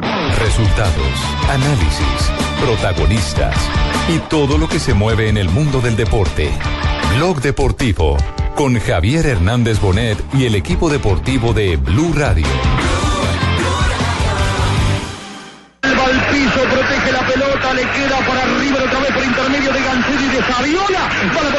Resultados, análisis, protagonistas y todo lo que se mueve en el mundo del deporte. Blog Deportivo con Javier Hernández Bonet y el equipo deportivo de Blue Radio. Va al piso, protege la pelota, le queda para arriba otra vez por intermedio de Gancedo y de Saviola. Para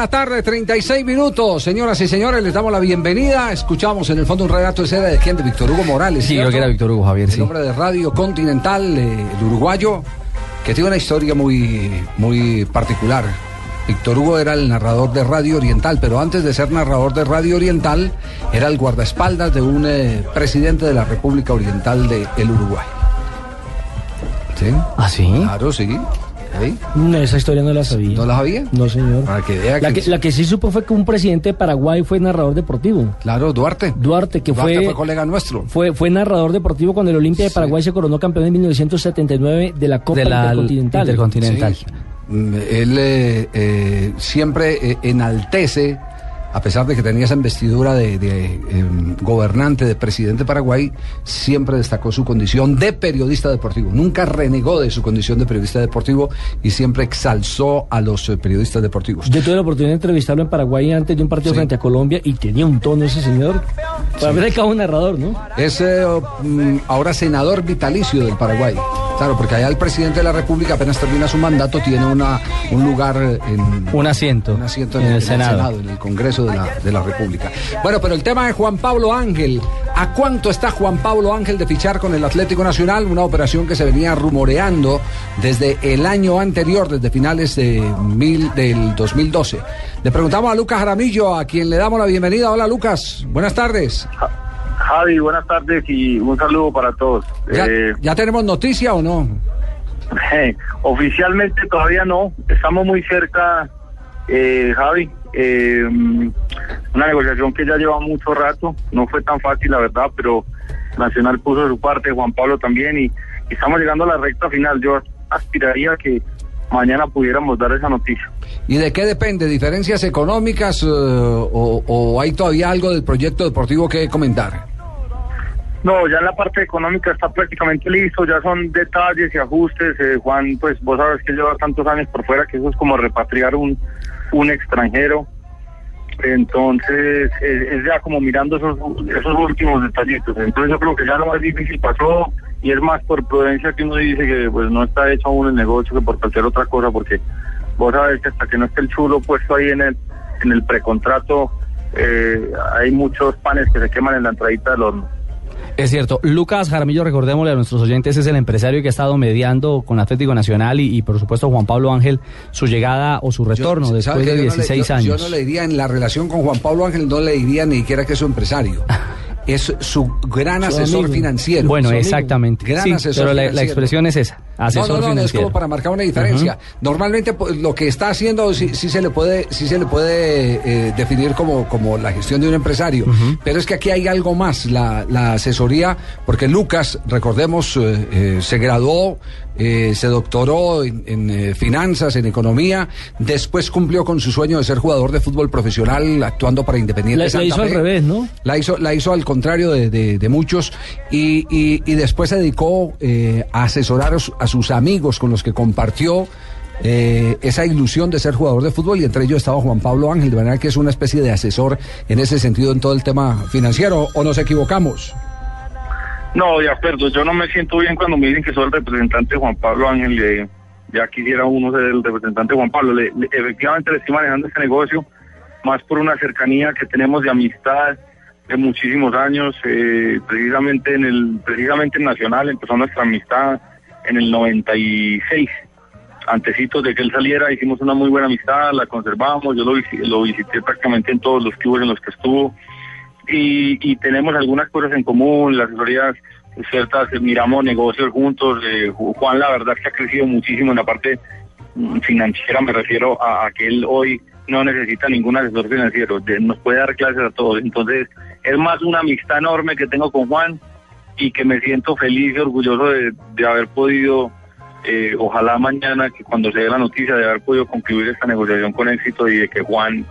la tarde, 36 minutos. Señoras y señores, les damos la bienvenida. Escuchamos en el fondo un relato de seda de quién, de Víctor Hugo Morales. Sí, ¿cierto? que era Víctor Hugo Javier, El sí. hombre de Radio Continental, eh, el uruguayo, que tiene una historia muy, muy particular. Víctor Hugo era el narrador de Radio Oriental, pero antes de ser narrador de Radio Oriental, era el guardaespaldas de un eh, presidente de la República Oriental del Uruguay. ¿Sí? ¿Ah, sí? Claro, sí. ¿Sí? No, esa historia no la sabía. ¿No la sabía? No, señor. Para que vea La que- que, la que sí supo fue que un presidente de Paraguay fue narrador deportivo. Claro, Duarte. Duarte, que Duarte fue, fue colega nuestro. fue, fue narrador deportivo cuando el Olimpia de Paraguay se coronó campeón en 1979 de la Copa De la Intercontinental. Intercontinental. Sí. Mm, Él eh, eh, siempre eh, enaltece, a pesar de que tenía esa investidura de, de, em, gobernante, de presidente de Paraguay, siempre destacó su condición de periodista deportivo. Nunca renegó de su condición de periodista deportivo y siempre exalzó a los eh, periodistas deportivos. Yo tuve la oportunidad de entrevistarlo en Paraguay antes de un partido Sí. frente a Colombia y tenía un tono ese señor. Para ver cabo un narrador, ¿no? Es eh, mm, ahora senador vitalicio del Paraguay. Claro, porque allá el presidente de la República apenas termina su mandato, tiene una, un lugar en, Un asiento, un asiento en el Senado. en el Congreso de la, de la República. Bueno, pero el tema de Juan Pablo Ángel. ¿A cuánto está Juan Pablo Ángel de fichar con el Atlético Nacional? Una operación que se venía rumoreando desde el año anterior, desde finales de mil, del 2012. Le preguntamos a Lucas Jaramillo, a quien le damos la bienvenida. Hola Lucas, buenas tardes. Javi, buenas tardes y un saludo para todos. ¿Ya, Eh, ya tenemos noticia o no? oficialmente todavía no, estamos muy cerca, eh, Javi. eh, una negociación que ya lleva mucho rato, no fue tan fácil la verdad, pero Nacional puso de su parte, Juan Pablo también y, y estamos llegando a la recta final. Yo aspiraría que mañana pudiéramos dar esa noticia. ¿Y de qué depende? ¿Diferencias económicas eh, o, o hay todavía algo del proyecto deportivo que comentar? No, ya en la parte económica está prácticamente listo, ya son detalles y ajustes. eh, Juan, pues vos sabes que lleva tantos años por fuera que eso es como repatriar un, un extranjero. Entonces, es, es ya como mirando esos, esos últimos detallitos. Entonces, yo creo que ya lo más difícil pasó y es más por prudencia que uno dice que pues no está hecho aún el negocio que por cualquier otra cosa, porque vos sabés que hasta que no esté el chulo puesto ahí en el, en el precontrato, eh, hay muchos panes que se queman en la entradita del horno. Es cierto. Lucas Jaramillo, recordémosle a nuestros oyentes, es el empresario que ha estado mediando con Atlético Nacional y, y, por supuesto Juan Pablo Ángel su llegada o su retorno Yo- después ¿sabe de que yo no le- 16 yo- años. Yo no le diría en la relación con Juan Pablo Ángel, no le diría ni siquiera que es su empresario. Es su gran Su asesor amigo. financiero. Bueno, Su exactamente. Gran Sí, asesor pero la- la expresión es esa, asesor no, no, no, es como para marcar una diferencia. Normalmente pues, lo que está haciendo sí, sí se le puede, sí se le puede eh, definir como, como la gestión de un empresario. Pero es que aquí hay algo más, la, la asesoría, porque Lucas, recordemos, eh, eh, se graduó, se doctoró en, en, finanzas, en economía, después cumplió con su sueño de ser jugador de fútbol profesional, actuando para Independiente. La- la Santa hizo al revés, ¿no? La hizo, la hizo al contrario de, de- de muchos y, y- y después se dedicó a asesorar a su- a sus amigos con los que compartió eh, esa ilusión de ser jugador de fútbol y entre ellos estaba Juan Pablo Ángel, de manera que es una especie de asesor en ese sentido en todo el tema financiero, o nos equivocamos. No, de acuerdo. Yo no me siento bien cuando me dicen que soy el representante Juan Pablo Ángel. eh, ya quisiera uno ser el representante Juan Pablo. Le- efectivamente le estoy manejando este negocio más por una cercanía que tenemos de amistad de muchísimos años. eh, precisamente en el precisamente en Nacional empezó nuestra amistad en el 96. Antecitos de que él saliera hicimos una muy buena amistad, la conservamos. Yo lo, lo visité prácticamente en todos los clubes en los que estuvo y, y tenemos algunas cosas en común, las asesorías ciertas, miramos negocios juntos, eh, Ju- Juan la verdad que ha crecido muchísimo en la parte mm, financiera, me refiero a, a que él hoy no necesita ningún asesor financiero, de- nos puede dar clases a todos, entonces es más una amistad enorme que tengo con Juan y que me siento feliz y orgulloso de, de haber podido, eh, ojalá mañana que cuando se dé la noticia de haber podido concluir esta negociación con éxito y de que Juan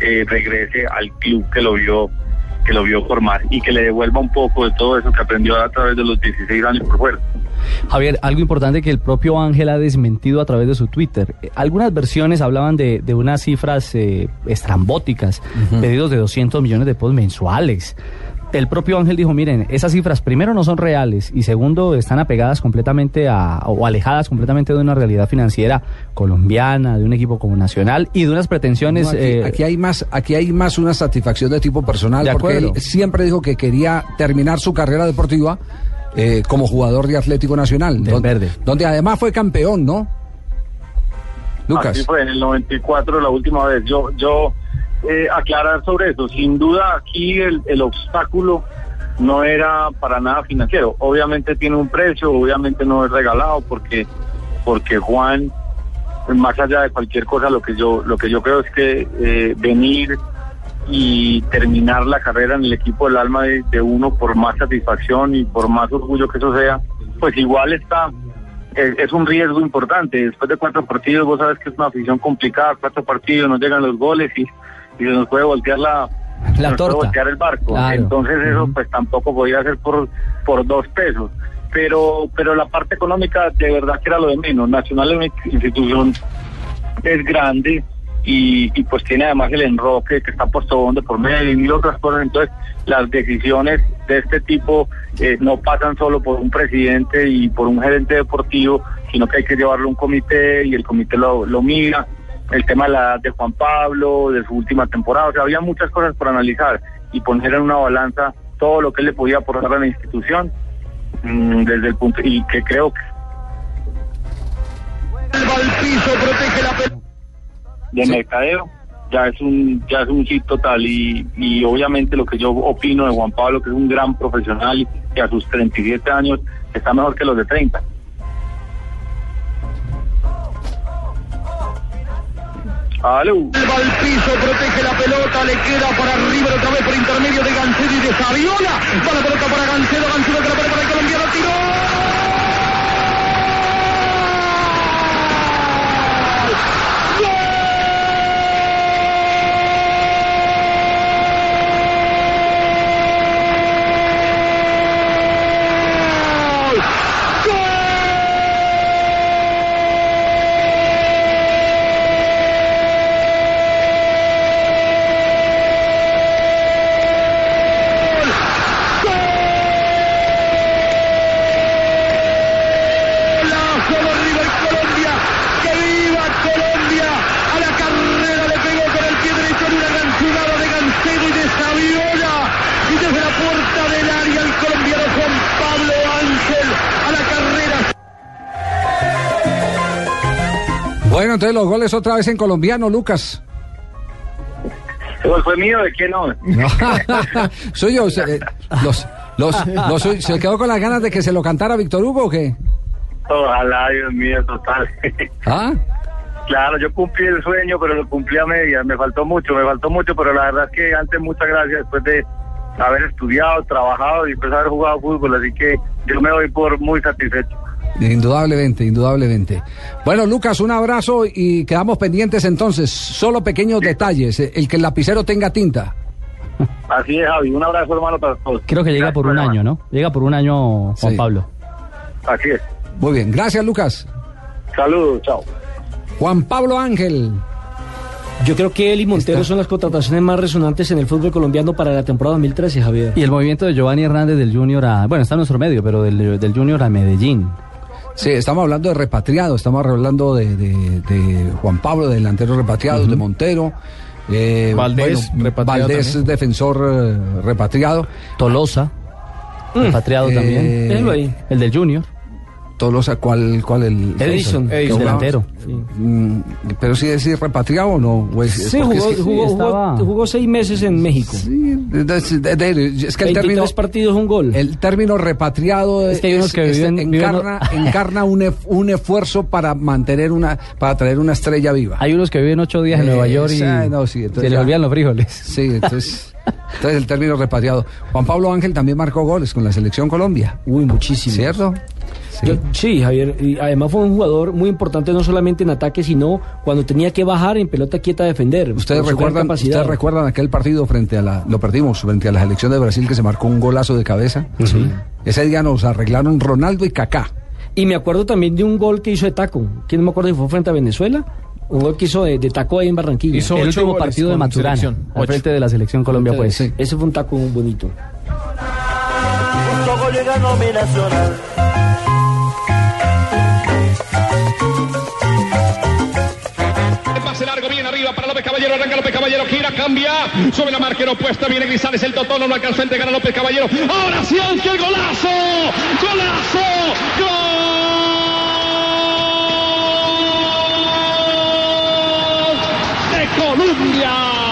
eh, regrese al club que lo vio que lo vio formar y que le devuelva un poco de todo eso que aprendió a través de los 16 años por fuera. Javier, algo importante que el propio Ángel ha desmentido a través de su Twitter. Eh, Algunas versiones hablaban de, de unas cifras eh, estrambóticas, pedidos de 200 millones de pesos mensuales. El propio Ángel dijo, miren, esas cifras primero no son reales y segundo están apegadas completamente a, o alejadas completamente de una realidad financiera colombiana, de un equipo como Nacional y de unas pretensiones... No, aquí, eh, aquí hay más, aquí hay más una satisfacción de tipo personal, De porque él siempre dijo que quería terminar su carrera deportiva eh, como jugador de Atlético Nacional, Del donde, Verde. donde además fue campeón, ¿no? Lucas. Así fue en el 94 la última vez. Yo, yo eh, aclarar sobre eso. Sin duda aquí el, el obstáculo no era para nada financiero. Obviamente tiene un precio, obviamente no es regalado porque porque Juan más allá de cualquier cosa lo que yo lo que yo creo es que eh, venir y terminar la carrera en el equipo del alma de, uno por más satisfacción y por más orgullo que eso sea, pues igual está es, es un riesgo importante. Después de cuatro partidos, vos sabes que es una afición complicada, cuatro partidos, nos llegan los goles y, y se nos puede voltear la, La nos puede torta. voltear el barco. Claro. Entonces eso pues tampoco podía ser por, por dos pesos. Pero, pero la parte económica de verdad que era lo de menos. Nacional es una institución es grande y, y pues tiene además el enroque que está puesto de por medio y mil otras cosas. Entonces, las decisiones de este tipo eh, no pasan solo por un presidente y por un gerente deportivo, sino que hay que llevarlo a un comité y el comité lo, lo mira. El tema de la edad de Juan Pablo, de su última temporada, o sea, había muchas cosas por analizar y poner en una balanza todo lo que él le podía aportar a la institución mm, desde el punto y que creo que de mercadeo ya es un ya es un hit total y, y obviamente lo que yo opino de Juan Pablo que es un gran profesional y que a sus 37 años está mejor que los de 30 Aló. Va al piso, protege la pelota, le queda para arriba otra vez por intermedio de Gancedo y de Saviola. Va la pelota para Gancedo, Gancedo que la pone para el colombiano, tiró. Bueno, entonces los goles otra vez en colombiano, Lucas. ¿El gol fue mío? ¿De qué no? No. Suyo, se- eh, los, los, los ¿se quedó con las ganas de que se lo cantara Víctor Hugo o qué? Ojalá, Dios mío, total. ¿Ah? Claro, yo cumplí el sueño, pero lo cumplí a medias. Me faltó mucho, me faltó mucho, pero la verdad es que antes muchas gracias después de haber estudiado, trabajado y después haber jugado fútbol. Así que yo me voy por muy satisfecho. Indudablemente, indudablemente. Bueno, Lucas, un abrazo y quedamos pendientes entonces. Solo pequeños detalles. El que el lapicero tenga tinta. Así es, Javi. Un abrazo, hermano, para todos. Creo que llega Gracias por un año. ¿no? Llega por un año Juan Sí. Pablo. Así es. Muy bien, gracias Lucas. Saludos, chao. Juan Pablo Ángel. Yo creo que él y Montero son las contrataciones más resonantes en el fútbol colombiano para la temporada 2013, Javier. Y el movimiento de Giovanni Hernández del Junior a... Bueno, está en nuestro medio, pero del, del Junior a Medellín. Sí, estamos hablando de repatriado, estamos hablando de, de- de Juan Pablo, de delanteros repatriados, de Montero. eh, Valdés, repatriado Valdés, también. defensor eh, repatriado. Tolosa, repatriado Eh, también. El del Junior. Tolosa, ¿cuál, cuál el? Edison. jugaba? delantero. Mm, pero sí es repatriado o no. O es- es Sí, jugó, es que- jugó, sí, jugó- estaba- jugó seis meses en México. Sí, de- de- de- de- es que el 23 término, partidos, un gol. el término repatriado Es que hay unos que es- viven- viven- encarna, encarna un, ef- un esfuerzo para mantener una, para traer una estrella viva. Hay unos que viven ocho días en Eh, Nueva York y esa- no, sí, entonces se les olvidan los frijoles. Sí, entonces, entonces el término repatriado. Juan Pablo Ángel también marcó goles con la selección Colombia, Uy, muchísimo. ¿cierto? Sí. Yo- sí, Javier. Y además fue un jugador muy importante no solamente en ataque, sino cuando tenía que bajar en pelota quieta a defender. Ustedes recuerdan, capacidad. ustedes recuerdan aquel partido frente a la, lo perdimos, frente a la selección de Brasil que se marcó un golazo de cabeza. Ese día nos arreglaron Ronaldo y Kaká. Y me acuerdo también de un gol que hizo de taco. ¿Quién no me acuerdo si fue frente a Venezuela? Un gol que hizo de, de taco ahí en Barranquilla. Hizo el último partido de Maturana, al frente de la selección Colombia, pues. Sí. Ese fue un taco muy bonito. Caballero, arranca López Caballero, gira, cambia, sobre la marquera opuesta, viene Grisales, el Totón no alcanzó a entregar a López Caballero, ahora sí, Ángel, golazo, golazo, gol de Colombia.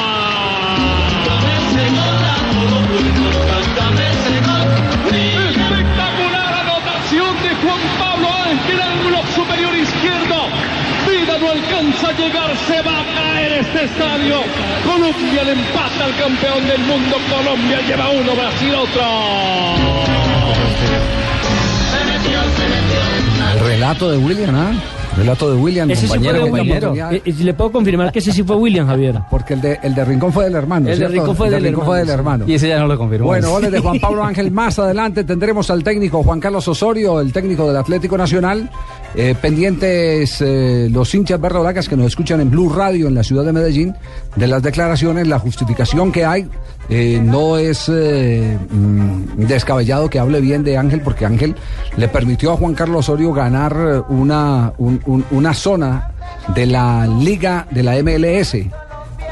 A llegar, se va a caer este estadio. Colombia le empata al campeón del mundo. Colombia lleva uno, Brasil otro. El relato de William, ¿ah? Relato de William, Ese sí fue compañero, de compañero. Eh, eh, le puedo confirmar que ese sí fue William, Javier. Porque el de, el de Rincón fue del hermano. El de ¿cierto? Rincón fue El de del Rincón fue del hermano. Y ese ya no lo confirmó. Bueno, goles de Juan Pablo Ángel. Más adelante tendremos al técnico Juan Carlos Osorio, el técnico del Atlético Nacional. Eh, pendientes eh, los hinchas verdolacas que nos escuchan en Blue Radio en la ciudad de Medellín de las declaraciones, la justificación que hay. Eh, no es eh, mm, descabellado que hable bien de Ángel porque Ángel le permitió a Juan Carlos Osorio ganar una, un- un- una zona de la liga de la MLS.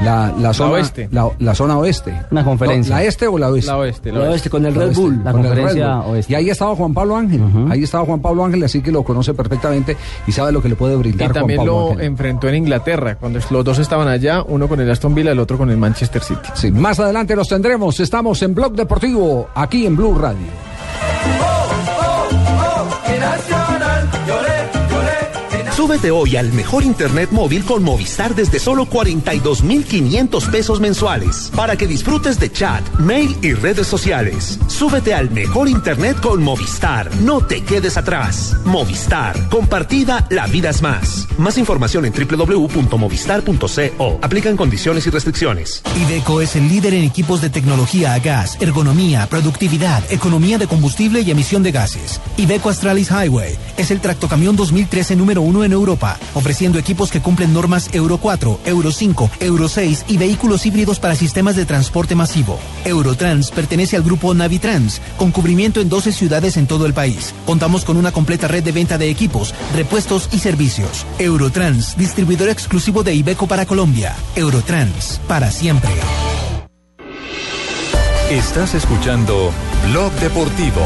La, la zona oeste. La, la zona oeste. Una conferencia. No, ¿La este o la oeste? La oeste, la La oeste. oeste con el Red oeste, Bull. La conferencia Bull. oeste. Y ahí estaba Juan Pablo Ángel. Ahí estaba Juan Pablo Ángel, así que lo conoce perfectamente y sabe lo que le puede Y brindar Juan también Pablo lo Ángel. enfrentó en Inglaterra, cuando los dos estaban allá, uno con el Aston Villa, el otro con el Manchester City. Sí, más adelante los tendremos. Estamos en Blog Deportivo, aquí en Blue Radio. Súbete hoy al mejor internet móvil con Movistar desde solo 42,500 pesos mensuales para que disfrutes de chat, mail y redes sociales. Súbete al mejor internet con Movistar. No te quedes atrás. Movistar. Compartida, la vida es más. Más información en www.movistar.co. Aplican condiciones y restricciones. Iveco es el líder en equipos de tecnología a gas, ergonomía, productividad, economía de combustible y emisión de gases. Iveco Astralis Highway es el tractocamión 2013 número uno en Europa, ofreciendo equipos que cumplen normas Euro 4, Euro 5, Euro 6 y vehículos híbridos para sistemas de transporte masivo. Eurotrans pertenece al grupo Navitrans con cubrimiento en 12 ciudades en todo el país. Contamos con una completa red de venta de equipos, repuestos y servicios. Eurotrans, distribuidor exclusivo de Ibeco para Colombia. Eurotrans, para siempre. Estás escuchando Blog Deportivo.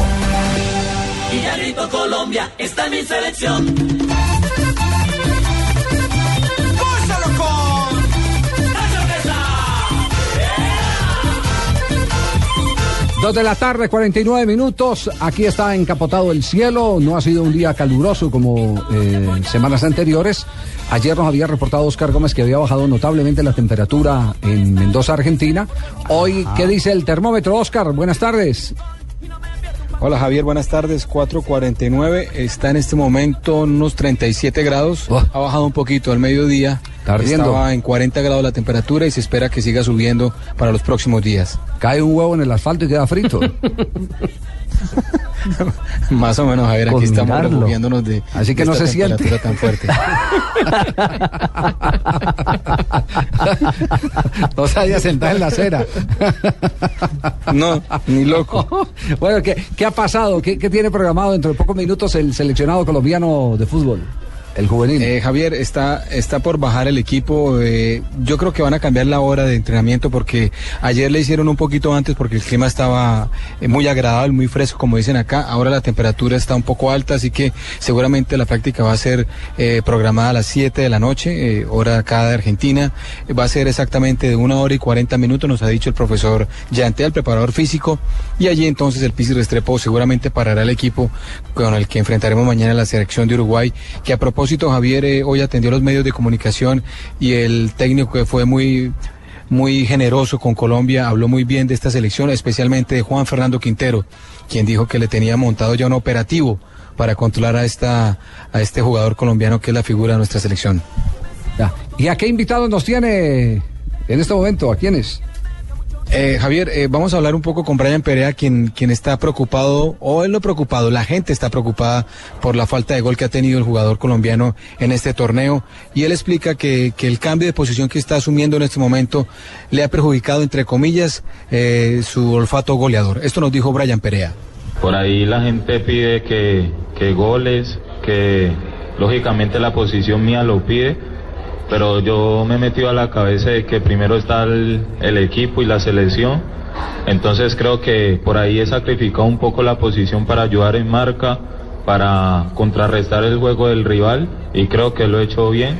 Y ya grito Colombia, está mi selección. Dos de la tarde, 49 minutos. Aquí está encapotado el cielo. No ha sido un día caluroso como eh, semanas anteriores. Ayer nos había reportado Oscar Gómez que había bajado notablemente la temperatura en Mendoza, Argentina. Hoy, ¿qué dice el termómetro, Oscar? Buenas tardes. Hola Javier, buenas tardes. 4.49, está en este momento unos 37 grados. Ha bajado un poquito al mediodía. Estaba en 40 grados la temperatura y se espera que siga subiendo para los próximos días. Cae un huevo en el asfalto y queda frito. Más o menos, Javier, aquí Con estamos refugiándonos de, Así que de no esta se siente. tan fuerte. no se haya sentado en la acera. No, ni loco. bueno, ¿qué, qué ha pasado? ¿Qué, qué tiene programado dentro de pocos minutos el seleccionado colombiano de fútbol? El juvenil. Eh, Javier, está, está por bajar el equipo. eh, yo creo que van a cambiar la hora de entrenamiento porque ayer le hicieron un poquito antes porque el clima estaba eh, muy agradable, muy fresco, como dicen acá. Ahora la temperatura está un poco alta, así que seguramente la práctica va a ser programada a las 7 de la noche, hora acá de Argentina. Va a ser exactamente de una hora y 40 minutos, nos ha dicho el profesor Yante, el preparador físico. Y allí entonces el Pisi Restrepo seguramente parará el equipo con el que enfrentaremos mañana la selección de Uruguay, que a propósito Javier eh, hoy atendió los medios de comunicación y el técnico que fue muy muy generoso con Colombia, habló muy bien de esta selección, especialmente de Juan Fernando Quintero, quien dijo que le tenía montado ya un operativo para controlar a esta a este jugador colombiano que es la figura de nuestra selección. Ya. ¿Y a qué invitados nos tiene en este momento? ¿A quiénes? Eh, Javier, eh, vamos a hablar un poco con Brian Perea, quien, quien está preocupado, o él no preocupado, la gente está preocupada por la falta de gol que ha tenido el jugador colombiano en este torneo. Y él explica que, que el cambio de posición que está asumiendo en este momento le ha perjudicado, entre comillas, eh, su olfato goleador. Esto nos dijo Brian Perea. Por ahí la gente pide que, que goles, que lógicamente la posición mía lo pide, pero yo me he metido a la cabeza de que primero está el, equipo y la selección, entonces creo que por ahí he sacrificado un poco la posición para ayudar en marca, para contrarrestar el juego del rival y creo que lo he hecho bien,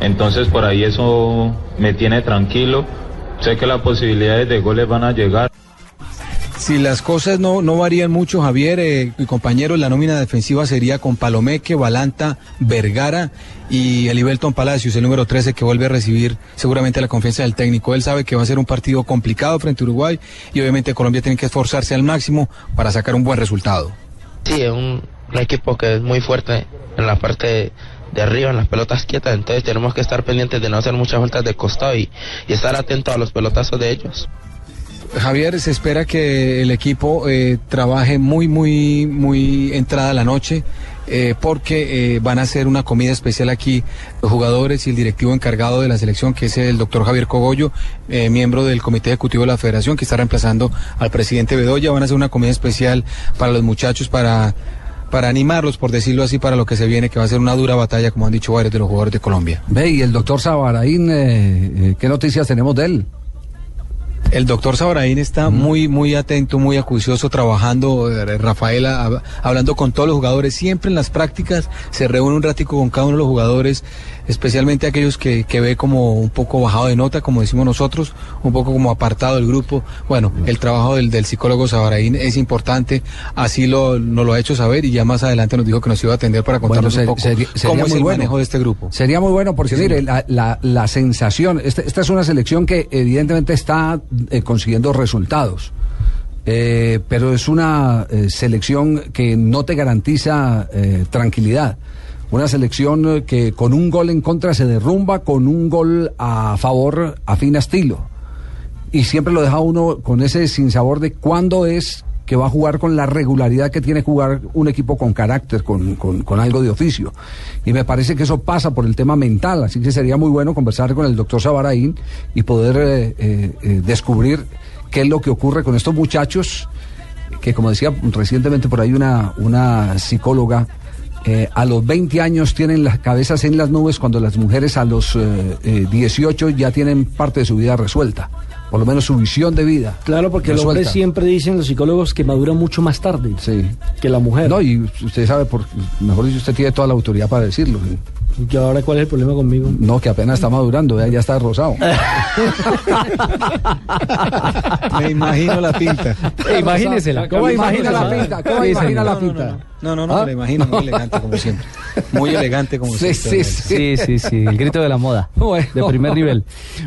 entonces por ahí eso me tiene tranquilo, sé que las posibilidades de goles van a llegar. Si las cosas no, no varían mucho, Javier, eh, mi compañero, la nómina defensiva sería con Palomeque, Balanta, Vergara y Elibelton Palacios, el número 13, que vuelve a recibir seguramente la confianza del técnico. Él sabe que va a ser un partido complicado frente a Uruguay y obviamente Colombia tiene que esforzarse al máximo para sacar un buen resultado. Sí, es un, un equipo que es muy fuerte en la parte de arriba, en las pelotas quietas, entonces tenemos que estar pendientes de no hacer muchas vueltas de costado y, y estar atentos a los pelotazos de ellos. Javier, se espera que el equipo eh, trabaje muy, muy, muy entrada la noche. eh, porque eh, van a hacer una comida especial aquí los jugadores y el directivo encargado de la selección, que es el doctor Javier Cogollo, eh, miembro del comité ejecutivo de la federación, que está reemplazando al presidente Bedoya. Van a hacer una comida especial para los muchachos, para, para animarlos, por decirlo así, para lo que se viene, que va a ser una dura batalla, como han dicho varios de los jugadores de Colombia. Ve, y el doctor Sabaraín, eh, eh, ¿qué noticias tenemos de él? El doctor Sabraín está muy, muy atento, muy acucioso, trabajando, eh, Rafaela, hab- hablando con todos los jugadores. Siempre en las prácticas se reúne un ratico con cada uno de los jugadores, especialmente aquellos que, que ve como un poco bajado de nota, como decimos nosotros, un poco como apartado del grupo. Bueno, el trabajo del, del psicólogo Sabraín es importante, así lo, nos lo ha hecho saber y ya más adelante nos dijo que nos iba a atender para contarnos Bueno, un poco cómo es el bueno. manejo de este grupo. Sería muy bueno porque, Sí, mire, la, la- la sensación, esta, esta es una selección que evidentemente está eh, consiguiendo resultados, eh, pero es una eh, selección que no te garantiza tranquilidad. Una selección que con un gol en contra se derrumba, con un gol a favor afina estilo. Y siempre lo deja uno con ese sinsabor de cuándo es que va a jugar con la regularidad que tiene jugar un equipo con carácter, con, con- algo de oficio. Y me parece que eso pasa por el tema mental, así que sería muy bueno conversar con el doctor Sabaraín y poder eh, eh, eh, descubrir qué es lo que ocurre con estos muchachos que como decía recientemente por ahí una, una psicóloga, eh, a los 20 años tienen las cabezas en las nubes cuando las mujeres a los eh, 18 ya tienen parte de su vida resuelta, por lo menos su visión de vida. Claro, porque los resuelta. hombres siempre dicen los psicólogos que maduran mucho más tarde que la mujer. No, y usted sabe, por, mejor dicho, usted tiene toda la autoridad para decirlo. ¿Y ahora cuál es el problema conmigo? No, que apenas está madurando, ya, ya está rosado. Me imagino la pinta. Imagínesela. ¿Cómo imagina la pinta? ¿Cómo Sí, imagina la No, pinta? No, no, no, ¿Ah? me la imagino muy elegante como siempre. Muy elegante como Sí, siempre. sí, Sí, sí, sí, el grito de la moda. Bueno. De primer nivel.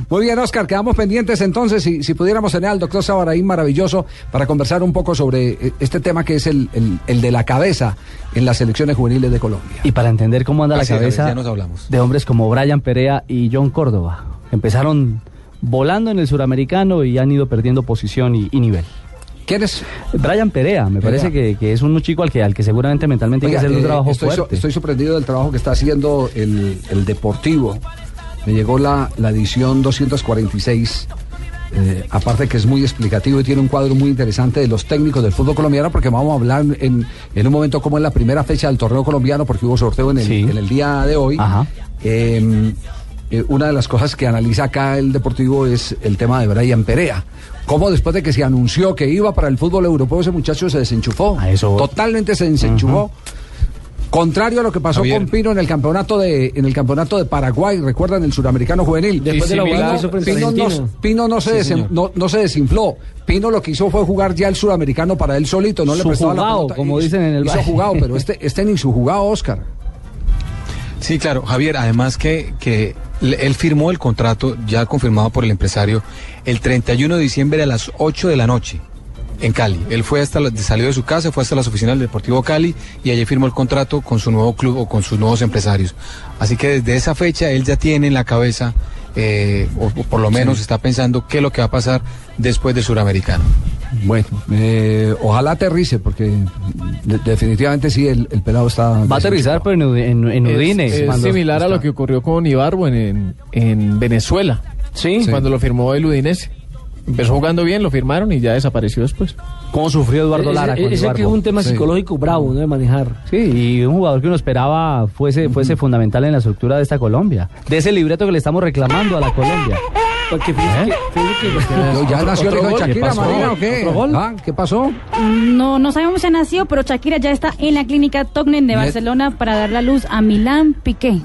Muy bien, Oscar, quedamos pendientes entonces, si, si pudiéramos tener al doctor Sabaraín maravilloso para conversar un poco sobre eh, este tema que es el, el- el de la cabeza en las selecciones juveniles de Colombia. Y para entender cómo anda Así la es, cabeza ya nos hablamos. de hombres como Brian Perea y John Córdoba. Empezaron volando en el suramericano y han ido perdiendo posición y, y nivel. ¿Quién es? Brian Perea, me Perea. parece que, que es un chico al que, al que seguramente mentalmente hay que Oiga, hacerle un eh, trabajo estoy, so- fuerte. estoy sorprendido del trabajo que está haciendo el, el Deportivo. Me llegó la, la edición 246. eh, aparte que es muy explicativo y tiene un cuadro muy interesante de los técnicos del fútbol colombiano, porque vamos a hablar en, en un momento como es la primera fecha del torneo colombiano, porque hubo sorteo en el, Sí. en el día de hoy. Eh, eh, una de las cosas que analiza acá el Deportivo es el tema de Brian Perea. Cómo después de que se anunció que iba para el fútbol europeo, ese muchacho se desenchufó. Totalmente se desenchufó. Contrario a lo que pasó Javier. con Pino en el campeonato de en el campeonato de Paraguay, recuerdan el suramericano juvenil. Después de la Pino, Pino no, Argentina. Pino no se Sí, desen- no, no se desinfló. Pino lo que hizo fue jugar ya el suramericano para él solito, no le prestaba la jugado, pelota. como dicen en el hizo jugado, pero este este ni su jugado, Oscar. Sí, claro, Javier, además que, que él firmó el contrato ya confirmado por el empresario el 31 de diciembre a las 8 de la noche en Cali. Él fue hasta la- salió de su casa, fue hasta las oficinas del Deportivo Cali y allí firmó el contrato con su nuevo club o con sus nuevos empresarios. Así que desde esa fecha él ya tiene en la cabeza, eh, o, o por lo menos está pensando qué es lo que va a pasar después del suramericano. Bueno, eh, ojalá aterrice, porque de- definitivamente sí, el, el pelado está... Va a aterrizar, pero en, en, en Udine. Es, similar a lo que ocurrió con Ibarbo en, en, en Venezuela. Sí. Cuando lo firmó el Udinese. Empezó jugando bien, lo firmaron y ya desapareció después. ¿Cómo sufrió Eduardo Lara Ese, con ese que es un tema Sí. psicológico bravo, ¿no? De manejar. Sí, y un jugador que uno esperaba fuese, fuese fundamental en la estructura de esta Colombia. De ese libreto que le estamos reclamando a la Colombia. Porque fíjese que- que- ¿Ya Otro- nació el otro hijo de gol. Shakira, ¿Qué pasó? Marina, o qué? ¿Otro gol? Ah, ¿Qué pasó? No, no sabemos si nació, pero Shakira ya está en la clínica Tognen de Barcelona para dar la luz a Milán Piqué.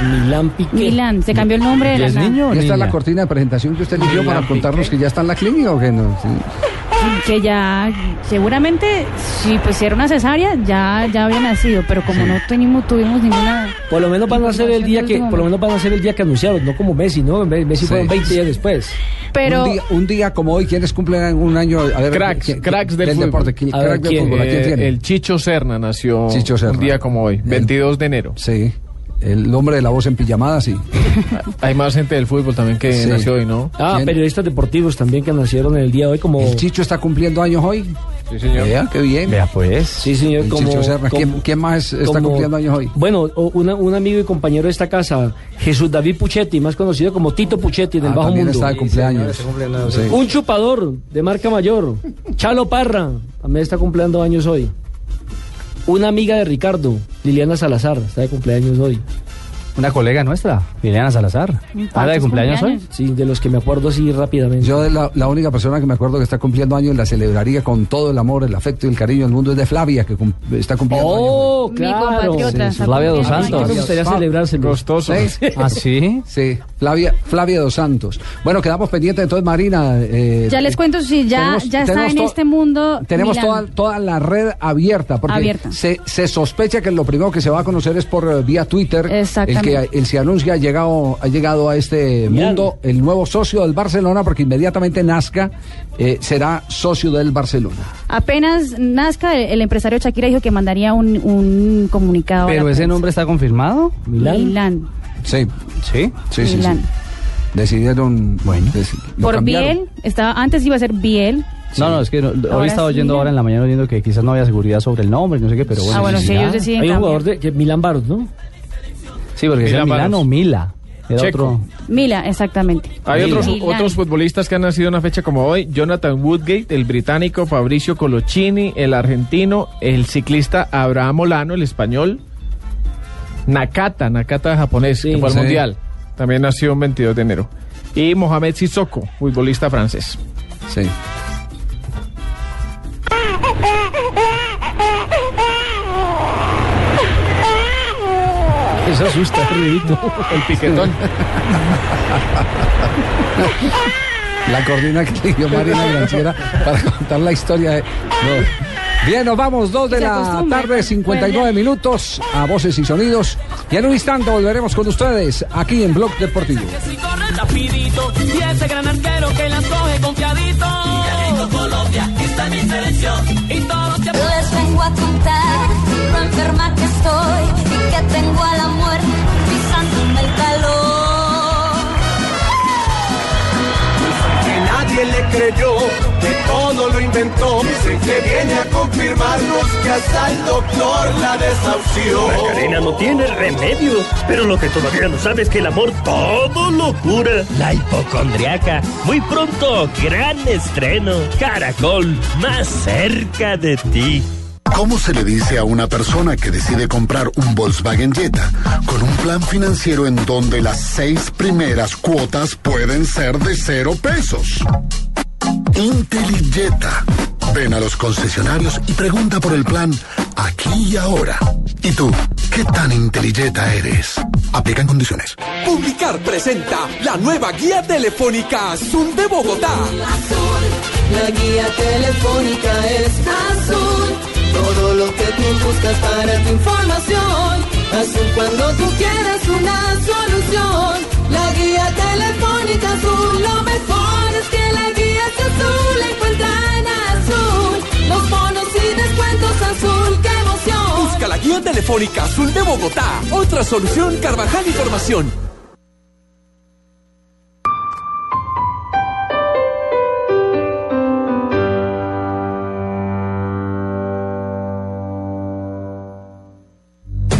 Milán Piqué. Milán, se cambió el nombre de la nada. ¿Y esta es la cortina de presentación que usted eligió para contarnos que ya está en la clínica o qué no? Sí. Que ya seguramente si pues era una cesárea ya ya había nacido, pero como no tuvimos tuvimos ninguna Por lo menos van a ser el día que, por lo menos van a ser el día que anunciaron, no como Messi, ¿no? Messi Sí. fueron 20 días después. Pero un, día, un día como hoy, ¿quiénes cumplen un año? A ver, Cracks, ¿quién- cracks del, del fútbol. deporte? ¿Quién- A ver, crack del ¿quién? fútbol? ¿A quién tiene? El Chicho Serna nació Chicho Serna. un día como hoy, 22 de enero. Sí, el hombre de la voz en pijamada, sí. Hay más gente del fútbol también que Sí. nació hoy, ¿no? Ah, ¿Quién? periodistas deportivos también que nacieron en el día de hoy como... ¿El Chicho está cumpliendo años hoy? Sí, señor. Vea, qué bien. Vea pues. Sí, señor, El como... Chicho Serna. ¿Quién, como- quién más está como- cumpliendo años hoy? Bueno, una- un amigo y compañero de esta casa, Jesús David Puchetti, más conocido como Tito Puchetti del Ah, Bajo también Mundo. está de cumpleaños. Sí. Un chupador de marca mayor, Chalo Parra, también está cumpliendo años hoy. Una amiga de Ricardo, Liliana Salazar, está de cumpleaños hoy. Una colega nuestra, Liliana Salazar. ¿Ahora de cumpleaños hoy? Sí, de los que me acuerdo así rápidamente. Yo de la, la única persona que me acuerdo que está cumpliendo años y la celebraría con todo el amor, el afecto y el cariño del mundo es de Flavia, que cum- está cumpliendo años. Oh, Mi claro. Sí, sí. Flavia dos Santos. Me gustaría Fa- celebrárselo. Costoso. Sí. ¿Ah, sí? Sí, Flavia, Flavia dos Santos. Bueno, quedamos pendientes entonces, Marina. eh, ya les cuento si ya tenemos- ya está en este mundo Tenemos Milán. toda, toda la red abierta, porque Abierta. Se, se sospecha que lo primero que se va a conocer es por eh, vía Twitter. Exactamente. Que el se anuncia ha llegado, ha llegado a este mundo el nuevo socio del Barcelona, porque inmediatamente nazca eh, será socio del Barcelona. Apenas nazca el, el empresario Shakira dijo que mandaría un, un comunicado. a la ¿Pero ese prensa. nombre está confirmado? Milán. Milán. Sí, Sí. sí, sí. sí. Milán. Decidieron. Bueno, Por Biel, estaba antes iba a ser Biel. No, no, es que no- hoy estaba sí, oyendo ahora en la mañana oyendo que quizás no había seguridad sobre el nombre, no sé qué, pero bueno. Ah, bueno, sí, si ellos deciden Hay un jugador de que, Milán Baros, ¿no? Sí, porque es Milán Milán Baros. o Mila. Era Checo. otro. Mila, exactamente. Hay otros, otros futbolistas que han nacido en una fecha como hoy. Jonathan Woodgate, el británico, Fabricio Coloccini, el argentino, el ciclista Abraham Olano, el español, Nakata, Nakata japonés, que fue al Sí. Mundial. También nació un 22 de enero. Y Mohamed Sissoko, futbolista francés. Sí. Eso asusta. El piquetón. La coordina que le dio Marina Granciera para contar la historia de. No. Bien, nos vamos, dos de Se la tarde, 59 minutos a voces y sonidos. Y en un instante volveremos con ustedes aquí en Blog Deportivo. Si corre rapidito y ese gran arquero que las coge confiadito. Y rico Colombia está en mi selección. Y todos se Les vengo a contar lo enferma que estoy tengo a la muerte pisándome el calor. que nadie le creyó, que todo lo inventó. Dicen que viene a confirmarnos que hasta el doctor la desahució. Macarena no tiene remedio, pero lo que todavía no sabe es que el amor todo lo cura. La hipocondriaca. Muy pronto, gran estreno. Caracol, más cerca de ti. ¿Cómo se le dice a una persona que decide comprar un Volkswagen Jetta con un plan financiero en donde las seis primeras cuotas pueden ser de cero pesos? IntelliJetta. Ven a los concesionarios y pregunta por el plan aquí y ahora. ¿Y tú, qué tan IntelliJetta eres? Aplican condiciones. Publicar presenta la nueva guía telefónica Azul de Bogotá. La guía telefónica es azul. Todo lo que tú buscas para tu información. Azul cuando tú quieras una solución. La guía telefónica azul. Lo mejor es que la guía es azul. La encuentra en azul. Los bonos y descuentos azul. ¡Qué emoción! Busca la guía telefónica Azul de Bogotá. Otra solución Carvajal Información.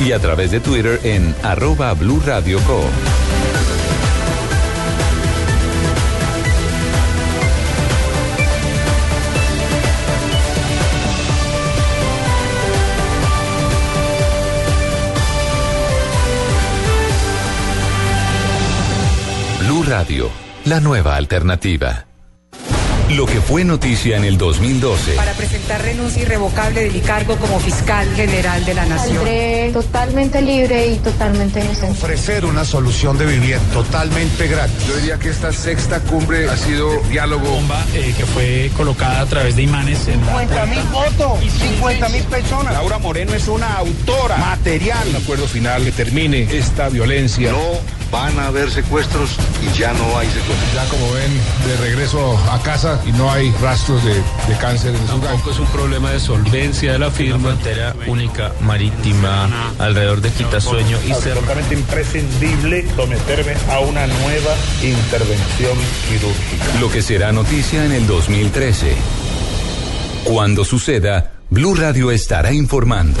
y a través de Twitter en arroba Blue Radio Co. Blue Radio, la nueva alternativa. Lo que fue noticia en el 2012. para presentar renuncia irrevocable de mi cargo como fiscal general de la nación. Saldré totalmente libre y totalmente inocente. Ofrecer una solución de vivienda totalmente gratis. Yo diría que esta sexta cumbre ha sido diálogo. bomba eh, que fue colocada a través de imanes en la 50 mil votos y 50 mil personas. Laura Moreno es una autora material. Un acuerdo final que termine esta violencia. No van a haber secuestros y ya no hay secuestros. Ya como ven, de regreso a casa y no hay rastros de, de cáncer en su Tampoco es un problema de solvencia de la firma. frontera única marítima alrededor de Quitasueño y Cerro. Absolutamente imprescindible someterme a una nueva intervención quirúrgica. Lo que será noticia en el 2013. Cuando suceda, Blue Radio estará informando.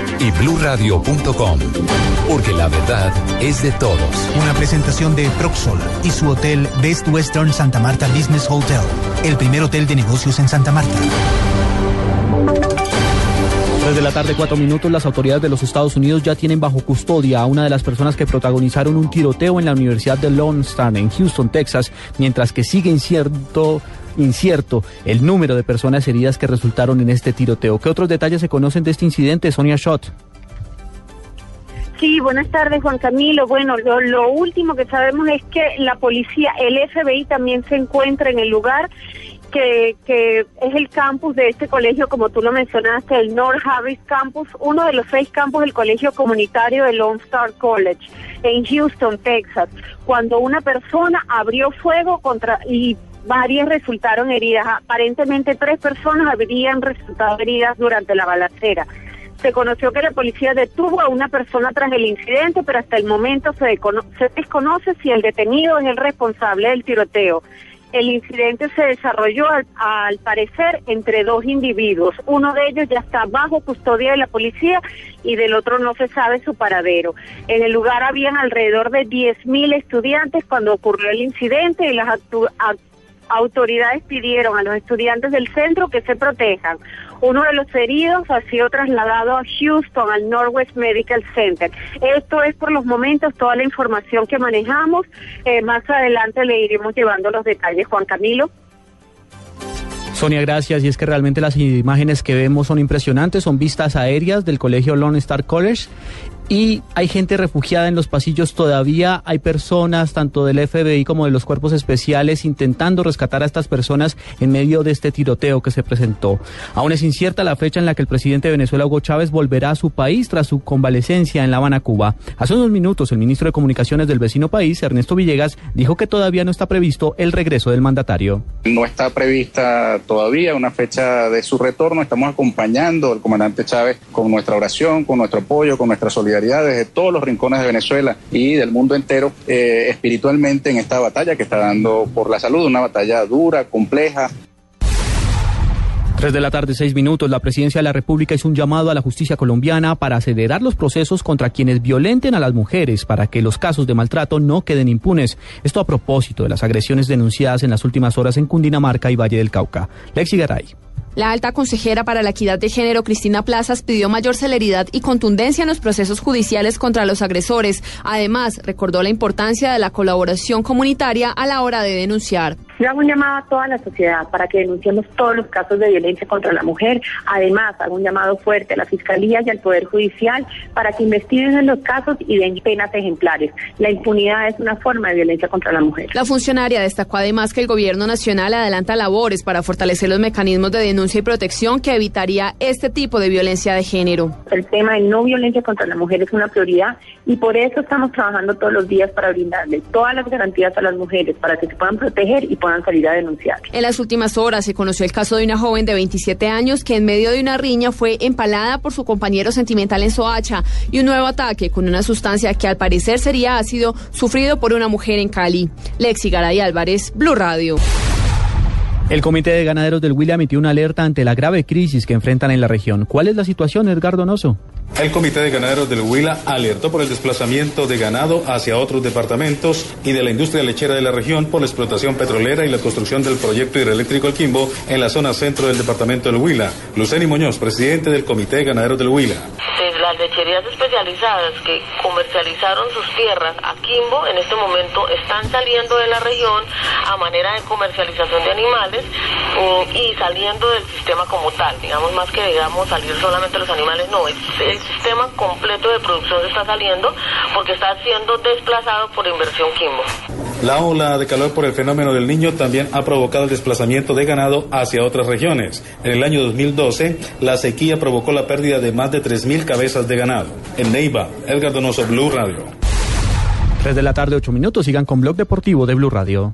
y bluradio.com, porque la verdad es de todos. Una presentación de Proxol y su hotel Best Western Santa Marta Business Hotel, el primer hotel de negocios en Santa Marta. Tres de la tarde, cuatro minutos, las autoridades de los Estados Unidos ya tienen bajo custodia a una de las personas que protagonizaron un tiroteo en la Universidad de Lone Star en Houston, Texas, mientras que sigue incierto incierto el número de personas heridas que resultaron en este tiroteo. ¿Qué otros detalles se conocen de este incidente, Sonia Schott? Sí, buenas tardes, Juan Camilo. Bueno, lo, lo último que sabemos es que la policía, el FBI también se encuentra en el lugar que, que es el campus de este colegio, como tú lo mencionaste, el North Harris Campus, uno de los seis campus del colegio comunitario de Lone Star College en Houston, Texas, cuando una persona abrió fuego contra y varias resultaron heridas. Aparentemente tres personas habrían resultado heridas durante la balacera. Se conoció que la policía detuvo a una persona tras el incidente, pero hasta el momento se, desconoce si el detenido es el responsable del tiroteo. El incidente se desarrolló al, parecer entre dos individuos. Uno de ellos ya está bajo custodia de la policía y del otro no se sabe su paradero. En el lugar habían alrededor de 10.000 estudiantes cuando ocurrió el incidente y las autoridades pidieron a los estudiantes del centro que se protejan. Uno de los heridos ha sido trasladado a Houston, al Northwest Medical Center. Esto es por los momentos toda la información que manejamos. Eh, más adelante le iremos llevando los detalles, Juan Camilo. Sonia, gracias. Y es que realmente las imágenes que vemos son impresionantes, son vistas aéreas del colegio Lone Star College. Y hay gente refugiada en los pasillos todavía, hay personas tanto del FBI como de los cuerpos especiales intentando rescatar a estas personas en medio de este tiroteo que se presentó. Aún es incierta la fecha en la que el presidente de Venezuela, Hugo Chávez, volverá a su país tras su convalecencia en La Habana, Cuba. Hace unos minutos, el ministro de Comunicaciones del vecino país, Ernesto Villegas, dijo que todavía no está previsto el regreso del mandatario. No está prevista todavía una fecha de su retorno. Estamos acompañando al comandante Chávez con nuestra oración, con nuestro apoyo, con nuestra solidaridad desde todos los rincones de Venezuela y del mundo entero eh, espiritualmente en esta batalla que está dando por la salud, una batalla dura, compleja, Tres de la tarde, seis minutos. La presidencia de la República hizo un llamado a la justicia colombiana para acelerar los procesos contra quienes violenten a las mujeres para que los casos de maltrato no queden impunes. Esto a propósito de las agresiones denunciadas en las últimas horas en Cundinamarca y Valle del Cauca. Lexi Garay. La alta consejera para la equidad de género, Cristina Plazas, pidió mayor celeridad y contundencia en los procesos judiciales contra los agresores. Además, recordó la importancia de la colaboración comunitaria a la hora de denunciar. Yo hago un llamado a toda la sociedad para que denunciemos todos los casos de violencia contra la mujer. Además, hago un llamado fuerte a la Fiscalía y al Poder Judicial para que investiguen en los casos y den penas ejemplares. La impunidad es una forma de violencia contra la mujer. La funcionaria destacó además que el gobierno nacional adelanta labores para fortalecer los mecanismos de denuncia y protección que evitaría este tipo de violencia de género. El tema de no violencia contra la mujer es una prioridad y por eso estamos trabajando todos los días para brindarle todas las garantías a las mujeres para que se puedan proteger y puedan salir a denunciar. En las últimas horas se conoció el caso de una joven de 27 años que en medio de una riña fue empalada por su compañero sentimental en Soacha y un nuevo ataque con una sustancia que al parecer sería ácido sufrido por una mujer en Cali. Lexi Garay Álvarez, Blue Radio. El Comité de Ganaderos del Huila emitió una alerta ante la grave crisis que enfrentan en la región. ¿Cuál es la situación, Edgar Donoso? El Comité de Ganaderos del Huila alertó por el desplazamiento de ganado hacia otros departamentos y de la industria lechera de la región por la explotación petrolera y la construcción del proyecto hidroeléctrico El Quimbo en la zona centro del departamento del Huila. Luceni Muñoz, presidente del Comité de Ganaderos del Huila. las lecherías especializadas que comercializaron sus tierras a Quimbo en este momento están saliendo de la región a manera de comercialización de animales eh, y saliendo del sistema como tal, digamos más que digamos salir solamente los animales, no, es- el sistema completo de producción se está saliendo porque está siendo desplazado por inversión Quimbo. La ola de calor por el fenómeno del niño también ha provocado el desplazamiento de ganado hacia otras regiones. En el año 2012, la sequía provocó la pérdida de más de 3.000 cabezas de ganado. En Neiva, Edgar Donoso, Blue Radio. Tres de la tarde, ocho minutos. Sigan con Blog Deportivo de Blue Radio.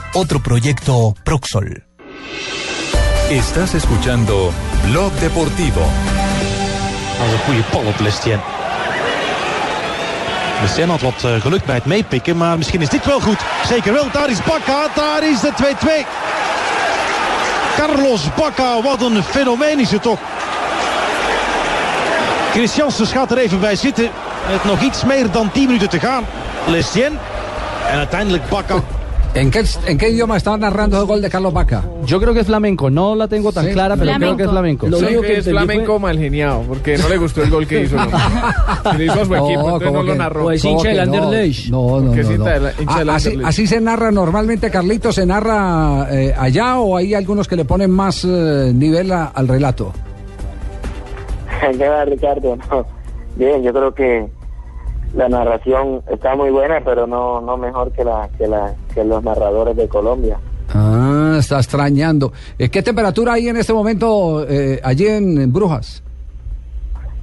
Otro proyecto Proxol. Estás escuchando Blog Deportivo. Dat is een goede bal op Lestien. Lestien had wat eh, geluk bij het meepikken, maar misschien is dit wel goed. Zeker wel, daar is Bakka, daar is de 2-2. Carlos Bakka, wat een fenomeen is het toch. Chris Janssens gaat er even bij zitten. Met nog iets meer dan 10 minuten te gaan. Lestien. En uiteindelijk Bakka. ¿En qué, ¿En qué idioma está narrando el gol de Carlos Vaca? Yo creo que es flamenco, no la tengo tan Sí. clara, pero creo que es flamenco. Lo único que es flamenco mal geniado, porque no le gustó el gol que hizo. ¿no? Que le hizo a su equipo, entonces no ¿cómo lo que- narró. ¿cómo que no? No, no, no, hincha no. de la- hincha del Ah, así, Anderlecht. así se narra normalmente, Carlito, ¿se narra eh, allá o hay algunos que le ponen más eh, nivel a- al relato? ¿Qué va, Ricardo? No. Bien, yo creo que la narración está muy buena, pero no no mejor que la que la que los narradores de Colombia. Ah, está extrañando. Eh, ¿Qué temperatura hay en este momento eh, allí en, en Brujas?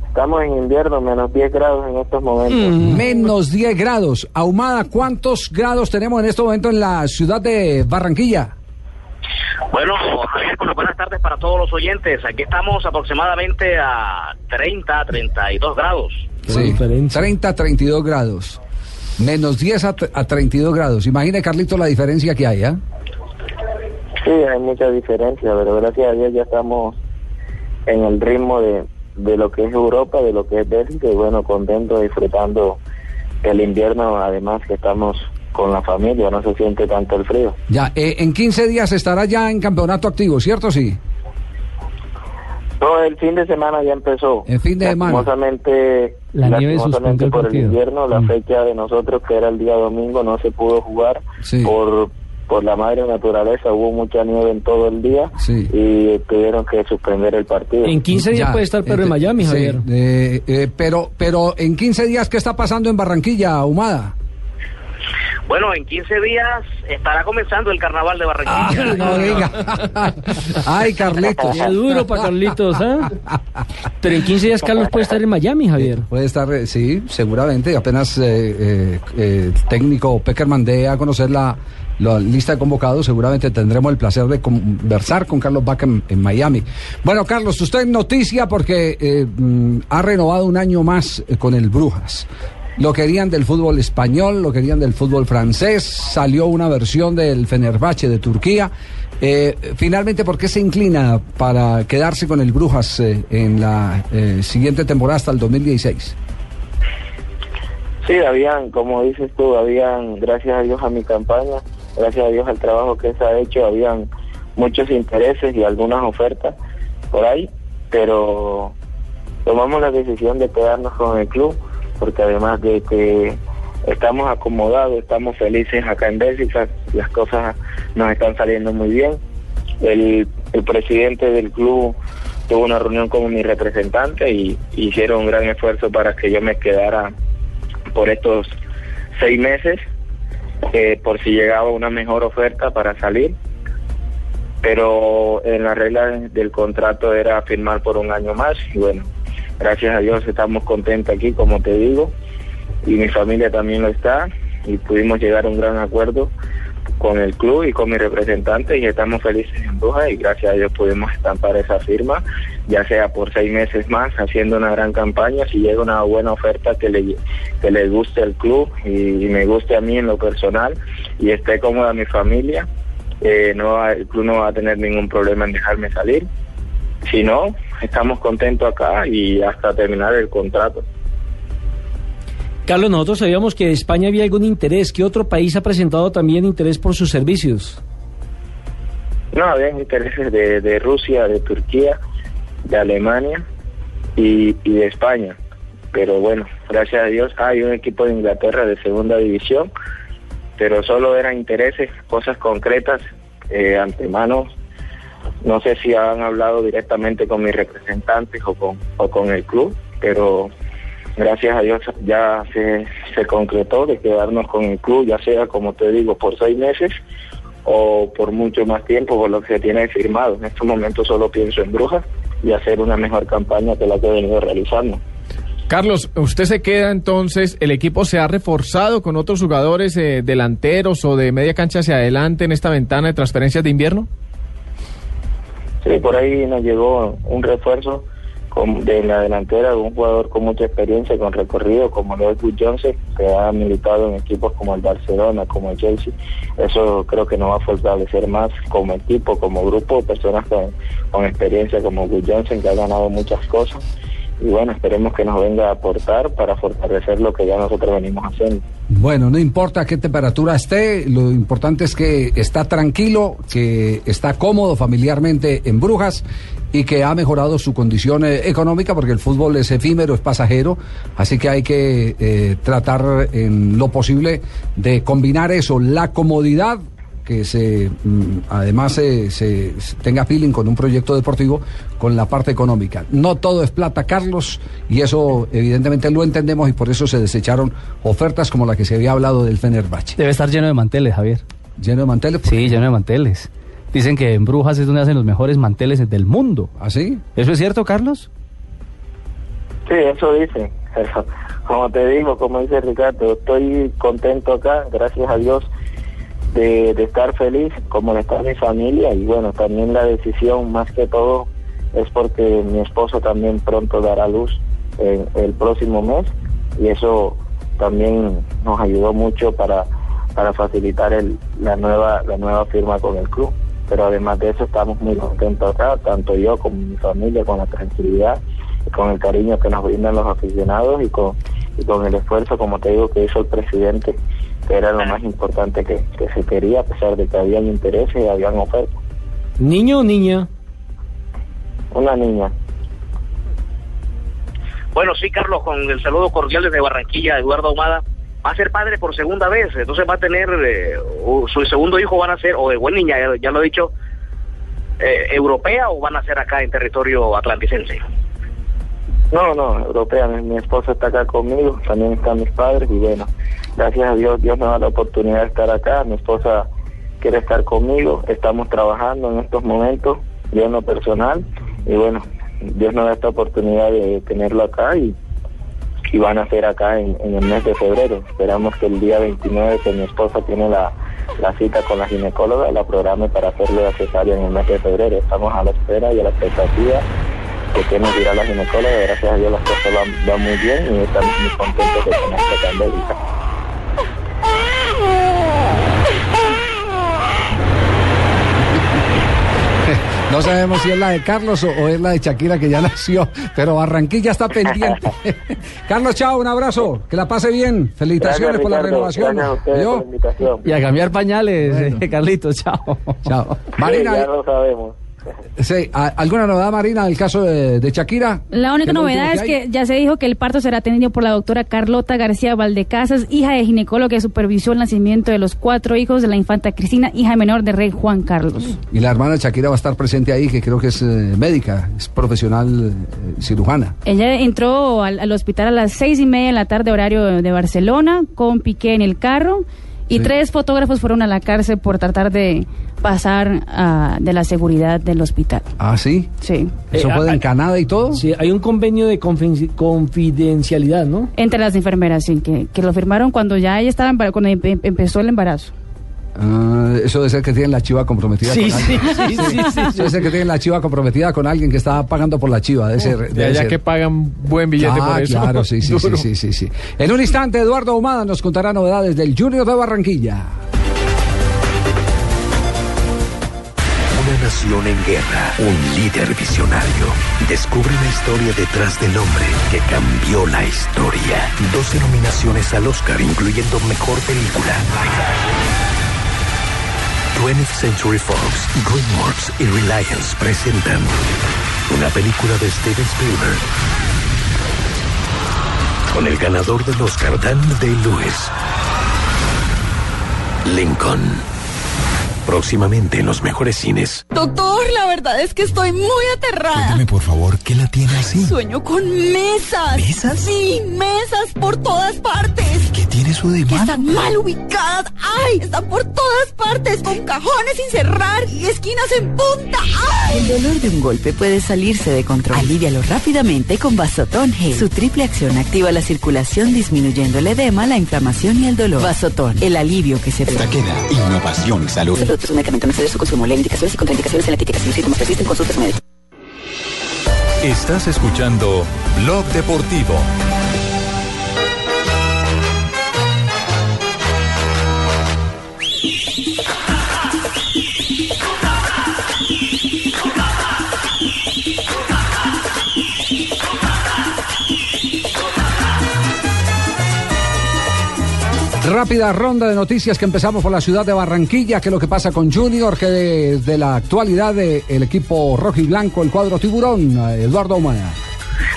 Estamos en invierno, menos 10 grados en estos momentos. Menos 10 grados. Ahumada, ¿cuántos grados tenemos en este momento en la ciudad de Barranquilla? Bueno, Javier, bueno, buenas tardes para todos los oyentes. Aquí estamos aproximadamente a 30, 32 grados. Sí, 30 a 32 grados. Menos 10 a, a 32 grados. Imagine, Carlito, la diferencia que hay, ¿ah? Sí, hay mucha diferencia, pero gracias a Dios ya estamos en el ritmo de, de lo que es Europa, de lo que es Bélgica, y bueno, contento, disfrutando el invierno, además que estamos con la familia, no se siente tanto el frío. Ya, eh, en 15 días estará ya en campeonato activo, ¿cierto? Sí. No, el fin de semana ya empezó. El fin de semana. Lastimosamente, La nieve lastimosamente por el invierno, la Mm. fecha de nosotros, que era el día domingo, no se pudo jugar Sí. por por la madre naturaleza. Hubo mucha nieve en todo el día Sí. y tuvieron que suspender el partido. En 15 días Ya, puede estar Pedro en eh, Miami, sí, Javier. eh, eh, pero, pero en 15 días, ¿qué está pasando en Barranquilla, Ahumada? Bueno, en 15 días estará comenzando el carnaval de Barranquilla. Ah, no diga. Ay, Carlitos. Qué duro para Carlitos, ¿ah? Pero en 15 días Carlos puede estar en Miami, Javier. Puede estar, eh, sí, seguramente. Apenas eh, eh, eh, el técnico Peckerman dé a conocer la, la lista de convocados, seguramente tendremos el placer de conversar con Carlos Vaca en, en Miami. Bueno, Carlos, usted en noticia porque eh, mm, ha renovado un año más eh, con el Brujas. Lo querían del fútbol español, lo querían del fútbol francés, salió una versión del Fenerbahce de Turquía. Eh, finalmente, ¿por qué se inclina para quedarse con el Brujas eh, en la eh, siguiente temporada hasta el 2016? Sí, habían, como dices tú, habían, gracias a Dios a mi campaña, gracias a Dios al trabajo que se ha hecho, habían muchos intereses y algunas ofertas por ahí, pero tomamos la decisión de quedarnos con el club, porque además de que estamos acomodados, estamos felices acá en Bélgica, las cosas nos están saliendo muy bien. El, el presidente del club tuvo una reunión con mi representante y hicieron un gran esfuerzo para que yo me quedara por estos seis meses, eh, por si llegaba una mejor oferta para salir. Pero en la regla del contrato era firmar por un año más y bueno, gracias a Dios estamos contentos aquí, como te digo, y mi familia también lo está y pudimos llegar a un gran acuerdo con el club y con mi representante y estamos felices en Brujas y gracias a Dios pudimos estampar esa firma, ya sea por seis meses más, haciendo una gran campaña, si llega una buena oferta que le, que le guste al club y, me guste a mí en lo personal y esté cómoda mi familia, eh, no el club no va a tener ningún problema en dejarme salir. Si no, estamos contentos acá y hasta terminar el contrato. Carlos, nosotros sabíamos que de España había algún interés. ¿Qué otro país ha presentado también interés por sus servicios? No, había intereses de, de Rusia, de Turquía, de Alemania y, y de España. Pero bueno, gracias a Dios hay un equipo de Inglaterra de segunda división, pero solo eran intereses, cosas concretas, eh, antemano. No sé si han hablado directamente con mis representantes o con, el club, pero gracias a Dios ya se, se concretó de quedarnos con el club, ya sea, como te digo, por seis meses o por mucho más tiempo, por lo que se tiene firmado. En estos momentos solo pienso en Brujas y hacer una mejor campaña que la que he venido realizando. Carlos, usted se queda entonces, el equipo se ha reforzado con otros jugadores eh, delanteros o de media cancha hacia adelante en esta ventana de transferencias de invierno. Sí, por ahí nos llegó un refuerzo de la delantera de un jugador con mucha experiencia, con recorrido, como lo es Johnson, que ha militado en equipos como el Barcelona, como el Chelsea. Eso creo que nos va a fortalecer más como equipo, como grupo, personas con, con experiencia como Wood Johnson, que ha ganado muchas cosas. Y bueno, esperemos que nos venga a aportar para fortalecer lo que ya nosotros venimos haciendo. Bueno, no importa qué temperatura esté, lo importante es que está tranquilo, que está cómodo familiarmente en Brujas y que ha mejorado su condición eh, económica porque el fútbol es efímero, es pasajero, así que hay que eh, tratar en lo posible de combinar eso, la comodidad que se mm, además se, se- tenga feeling con un proyecto deportivo con la parte económica. No todo es plata, Carlos, y eso evidentemente lo entendemos y por eso se desecharon ofertas como la que se había hablado del Fenerbahce. Debe estar lleno de manteles, Javier. ¿Lleno de manteles? Sí, lleno de manteles. Dicen que en Brujas es donde hacen los mejores manteles del mundo. ¿Ah, sí? ¿Eso es cierto, Carlos? Sí, eso dicen. Como te digo, como dice Ricardo, estoy contento acá, gracias a Dios, de, de estar feliz, como está mi familia, y bueno, también la decisión más que todo es porque mi esposo también pronto dará luz en el próximo mes, y eso también nos ayudó mucho para, para facilitar el, la nueva la nueva firma con el club. Pero además de eso estamos muy contentos acá, tanto yo como mi familia, con la tranquilidad y con el cariño que nos brindan los aficionados y con, con el esfuerzo, como te digo, que hizo el presidente, que era lo más importante que, que se quería, a pesar de que habían intereses y habían ofertas. ¿Niño o niña? Una niña. Bueno, sí, Carlos, con el saludo cordial desde Barranquilla, Eduardo Ahumada. Va a ser padre por segunda vez, entonces va a tener, eh, o su segundo hijo van a ser, o de buena niña, ya, ya lo he dicho, eh, europea o van a ser acá en territorio atlanticense. No, no, europea. Mi, esposa está acá conmigo, también están mis padres y bueno, gracias a Dios, Dios me da la oportunidad de estar acá. Mi esposa quiere estar conmigo, estamos trabajando en estos momentos, yo en lo personal y bueno, Dios nos da esta oportunidad de tenerlo acá y, van a ser acá en, el mes de febrero. Esperamos que el día 29 que mi esposa tiene la, cita con la ginecóloga, la programe para hacerle la en el mes de febrero. Estamos a la espera y a la expectativa de que nos dirá la ginecóloga. Gracias a Dios las cosas van, van muy bien y estamos muy contentos de tener esta tan bélica. No sabemos si es la de Carlos o, o es la de Shakira que ya nació, pero Barranquilla está pendiente. Carlos, chao, un abrazo, que la pase bien. Felicitaciones Gracias, por la renovación. Por la invitación. Y a cambiar pañales, eh, Carlitos, chao. Chao. Sí, Marina, ya lo sabemos. Sí, ¿a- ¿alguna novedad, Marina, del caso de, de Shakira? La única ¿Qué lo novedad es hay? que ya se dijo que el parto será atendido por la doctora Carlota García Valdecasas, hija de ginecólogo que supervisó el nacimiento de los cuatro hijos de la infanta Cristina, hija menor de rey Juan Carlos. Y la hermana Shakira va a estar presente ahí, que creo que es eh, médica, es profesional eh, cirujana. Ella entró al, al hospital a las seis y media de la tarde, horario de Barcelona, con Piqué en el carro. Y Sí. tres fotógrafos fueron a la cárcel por tratar de pasar ah, de la seguridad del hospital. Ah, sí. Sí. Eso Eh, fue de ah, Encanada y todo. Sí, hay un convenio de confi- confidencialidad, ¿no? Entre las enfermeras, sí, que, que lo firmaron cuando ya ella estaba, embara- cuando em- empezó el embarazo. Ah, eso debe ser que tienen la chiva comprometida Sí, con sí, alguien. sí, sí, sí, Eso debe ser que tienen la chiva comprometida con alguien que está pagando por la chiva. Debe ser, De allá ser. que pagan buen billete Ah, por eso. claro, sí, sí, sí, sí, sí, sí. En un instante, Eduardo Humada nos contará novedades del Junior de Barranquilla. Una nación en guerra, un líder visionario. Descubre la historia detrás del hombre que cambió la historia. 12 nominaciones al Oscar, incluyendo Mejor Película. 20th Century Fox, DreamWorks y Reliance presentan una película de Steven Spielberg con el ganador del Oscar, Daniel Day-Lewis. Lincoln. Próximamente en los mejores cines. Doctor, la verdad es que estoy muy aterrada. Cuéntame, por favor, ¿qué la tiene así? Sueño con mesas. ¿Mesas? Sí, mesas por todas partes. ¿Qué tiene eso de Que malo? están mal ubicadas. ¡Ay! Están por todas partes, con cajones sin cerrar y esquinas en punta. ¡Ay! El dolor de un golpe puede salirse de control. Alivialo rápidamente con Vasotón G. Su triple acción activa la circulación disminuyendo el edema, la inflamación y el dolor. Vasotón, el alivio que se queda innovación y salud. Producto es un medicamento no excede su consumo. Lee indicaciones y contraindicaciones en la etiqueta. Si los síntomas persisten, consulta a su. Estás escuchando Blog Deportivo. Rápida ronda de noticias que empezamos por la ciudad de Barranquilla, que es lo que pasa con Junior, que desde la actualidad del equipo rojo y blanco, el cuadro tiburón, Eduardo Humana.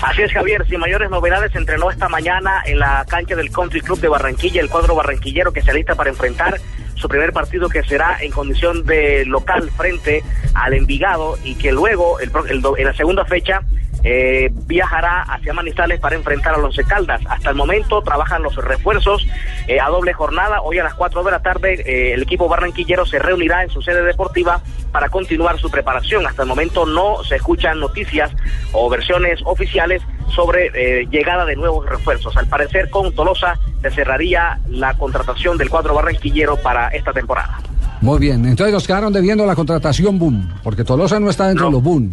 Así es, Javier. Sin mayores novedades, entrenó esta mañana en la cancha del Country Club de Barranquilla el cuadro barranquillero que se alista para enfrentar su primer partido que será en condición de local frente al Envigado y que luego, el, el, en la segunda fecha, eh, viajará hacia Manizales para enfrentar a los Caldas. Hasta el momento trabajan los refuerzos eh, a doble jornada. Hoy a las 4 de la tarde eh, el equipo barranquillero se reunirá en su sede deportiva para continuar su preparación. Hasta el momento no se escuchan noticias o versiones oficiales sobre llegada de nuevos refuerzos. Al parecer con Tolosa se cerraría la contratación del cuadro barranquillero para esta temporada. Muy bien, entonces nos quedaron debiendo la contratación boom, porque Tolosa no está dentro de los boom.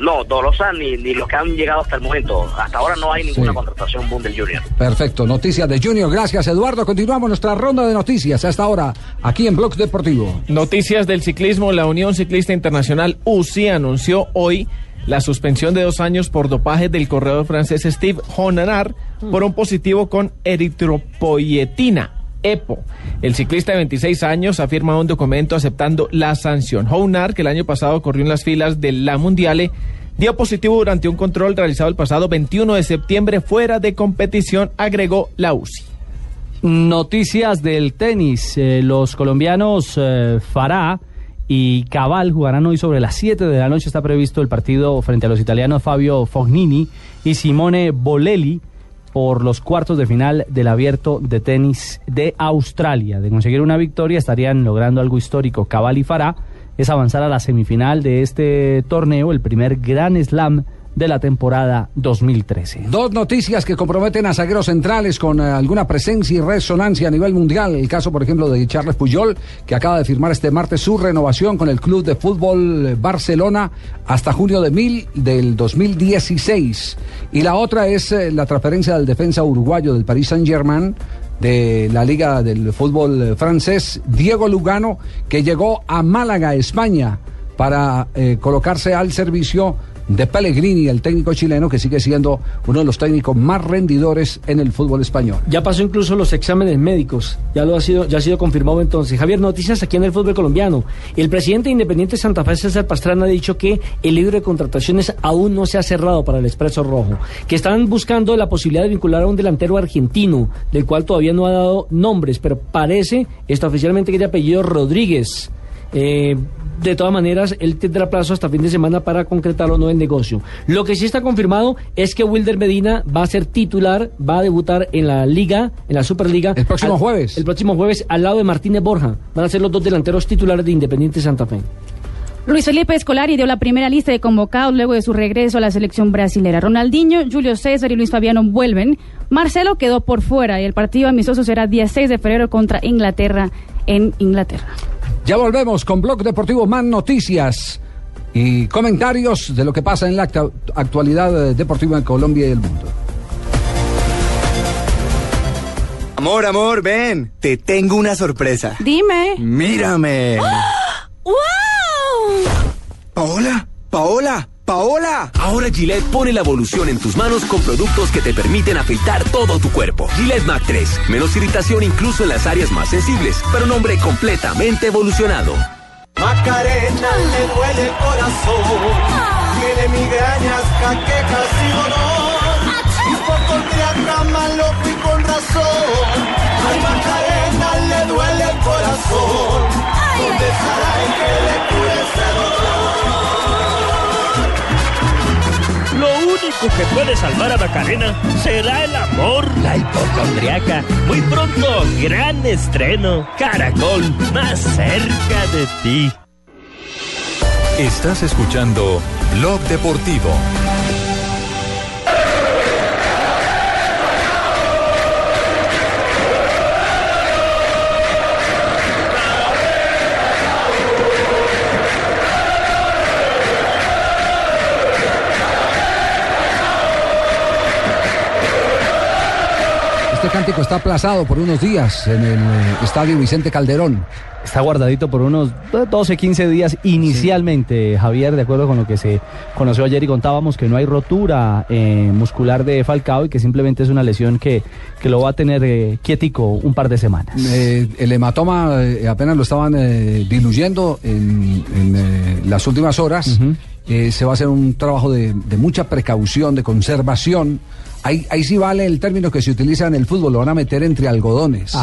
No, Dolosa ni, ni los que han llegado hasta el momento. Hasta ahora no hay ninguna contratación boom del Junior. Perfecto, noticias de Junior. Gracias, Eduardo. Continuamos nuestra ronda de noticias hasta ahora aquí en Blog Deportivo. Noticias del ciclismo. La Unión Ciclista Internacional UCI anunció hoy la suspensión de dos años por dopaje del corredor francés Steve Honanar por un positivo con eritropoyetina. EPO. El ciclista de 26 años afirma un documento aceptando la sanción. Hounar, que el año pasado corrió en las filas de la Mundiale, dio positivo durante un control realizado el pasado 21 de septiembre fuera de competición, agregó la UCI. Noticias del tenis. Eh, los colombianos eh, y Cabal jugarán hoy sobre las 7 de la noche. Está previsto el partido frente a los italianos Fabio Fognini y Simone Bolelli por los cuartos de final del abierto de tenis de Australia. De conseguir una victoria estarían logrando algo histórico. Cabal y Farah es avanzar a la semifinal de este torneo, el primer Gran Slam de la temporada 2013. Dos noticias que comprometen a zagueros centrales con eh, alguna presencia y resonancia a nivel mundial. El caso, por ejemplo, de Charles Puyol, que acaba de firmar este martes su renovación con el Club de Fútbol Barcelona hasta junio de mil, del 2016. Y la otra es eh, la transferencia del defensa uruguayo del Paris Saint-Germain de la Liga del Fútbol Francés, Diego Lugano, que llegó a Málaga, España, para eh, colocarse al servicio de Pellegrini, el técnico chileno que sigue siendo uno de los técnicos más rendidores en el fútbol español. Ya pasó incluso los exámenes médicos, ya lo ha sido, ya ha sido confirmado entonces. Javier, noticias aquí en el fútbol colombiano. El presidente independiente de Santa Fe, César Pastrana, ha dicho que el libro de contrataciones aún no se ha cerrado para el Expreso Rojo, que están buscando la posibilidad de vincular a un delantero argentino, del cual todavía no ha dado nombres, pero parece, está oficialmente que de apellido Rodríguez. Eh, de todas maneras, él tendrá plazo hasta fin de semana para concretar o no el negocio. Lo que sí está confirmado es que Wilder Medina va a ser titular, va a debutar en la Liga, en la Superliga. El próximo jueves. El próximo jueves, al lado de Martínez Borja. Van a ser los dos delanteros titulares de Independiente Santa Fe. Luis Felipe Escolari dio la primera lista de convocados luego de su regreso a la selección brasilera. Ronaldinho, Julio César y Luis Fabiano vuelven. Marcelo quedó por fuera y el partido amistoso será 16 de febrero contra Inglaterra en Inglaterra. Ya volvemos con Blog Deportivo Más Noticias y comentarios de lo que pasa en la actualidad deportiva en Colombia y el mundo. Amor, amor, ven. Te tengo una sorpresa. Dime. Mírame. ¡Wow! Paola, Paola. Paola. Ahora Gillette pone la evolución en tus manos con productos que te permiten afeitar todo tu cuerpo. Gillette Mac 3. Menos irritación incluso en las áreas más sensibles, pero un hombre completamente evolucionado. Macarena le duele el corazón. Tiene migrañas, jaquecas y dolor. Y por dormir cama loco y con razón. Ay, Macarena le duele el corazón. ¿Dónde estará el que le cure ese dolor? Que puede salvar a Macarena será el amor. La hipocondriaca. Muy pronto, gran estreno. Caracol, más cerca de ti. Estás escuchando Blog Deportivo. Cántico está aplazado por unos días en el eh, estadio Vicente Calderón. Está guardadito por unos 12, 15 días inicialmente, Javier, de acuerdo con lo que se conoció ayer y contábamos que no hay rotura eh, muscular de Falcao y que simplemente es una lesión que, que lo va a tener eh, quietico un par de semanas. Eh, el hematoma apenas lo estaban diluyendo en, en, las últimas horas. Se va a hacer un trabajo de, de mucha precaución, de conservación. Ahí, ahí sí vale el término que se utiliza en el fútbol, lo van a meter entre algodones.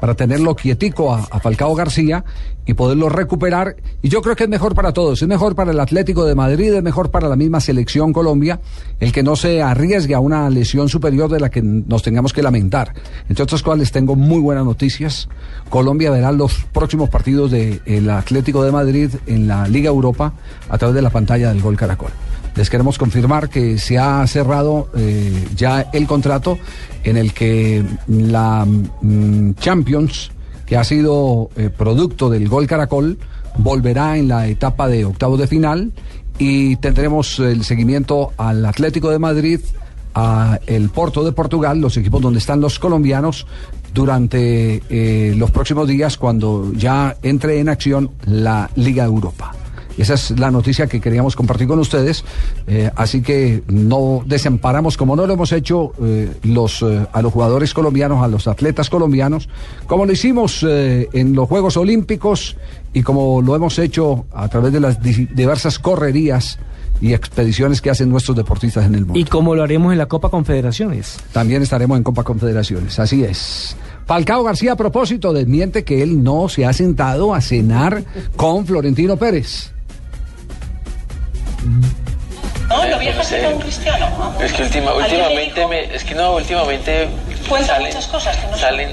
Para tenerlo quietico a, a Falcao García y poderlo recuperar. Y yo creo que es mejor para todos. Es mejor para el Atlético de Madrid, es mejor para la misma selección Colombia, el que no se arriesgue a una lesión superior de la que nos tengamos que lamentar. Entre otras cosas, les tengo muy buenas noticias. Colombia verá los próximos partidos del Atlético de Madrid en la Liga Europa a través de la pantalla del Gol Caracol. Les queremos confirmar que se ha cerrado eh, ya el contrato en el que la mm, Champions, que ha sido eh, producto del Gol Caracol, volverá en la etapa de octavos de final y tendremos el seguimiento al Atlético de Madrid, a el Porto de Portugal, los equipos donde están los colombianos durante eh, los próximos días cuando ya entre en acción la Liga Europa. Esa es la noticia que queríamos compartir con ustedes. eh, así que no desamparamos, como no lo hemos hecho eh, los, eh, a los jugadores colombianos, a los atletas colombianos, como lo hicimos en los Juegos Olímpicos y como lo hemos hecho a través de las di- diversas correrías y expediciones que hacen nuestros deportistas en el mundo. Y como lo haremos en la Copa Confederaciones. También estaremos en Copa Confederaciones, así es. Falcao García, a propósito, desmiente que él no se ha sentado a cenar con Florentino Pérez. No, no viajaste con Cristiano. ¿no? Es que última, ¿Alguien le últimamente, me, es que no, últimamente Cuenta salen, muchas cosas que no son. salen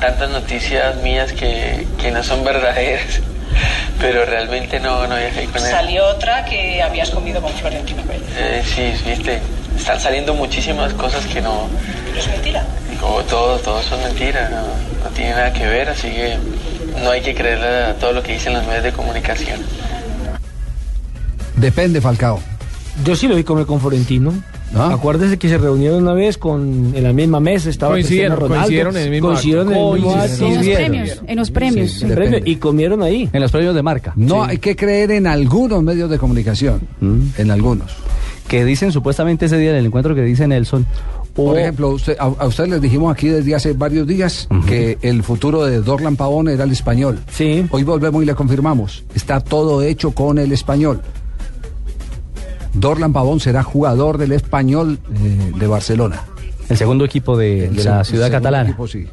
tantas noticias mías que, que no son verdaderas, pero realmente no, no viajé con él. Salió otra que habías comido con Florentino Pérez. Eh, sí, viste, están saliendo muchísimas cosas que no, Pero es mentira. como todo, todo son mentiras, no, no tiene nada que ver, así que no hay que creerle a todo lo que dicen los medios de comunicación. Depende, Falcao. Yo sí lo vi comer con Florentino. Acuérdese que se reunieron una vez con en la misma mesa, estaba Coincidieron, Ronaldo, coincidieron en el mismo coincidieron acto. en el mismo Coincidieron. acto. En los premios, en los premios. Sí, sí. depende. Premio, y comieron ahí. En los premios de marca. No hay que creer en algunos medios de comunicación. En algunos. Que dicen supuestamente ese día en el encuentro que dice Nelson. Por hubo- ejemplo, usted- a, a ustedes les dijimos aquí desde hace varios días que el futuro de Dorlan Pavón era el español. Sí. Hoy volvemos y le confirmamos. Está todo hecho con el español. Dorlan Pavón será jugador del español eh, de Barcelona. El segundo equipo de, la el ciudad segundo catalana. equipo, sí.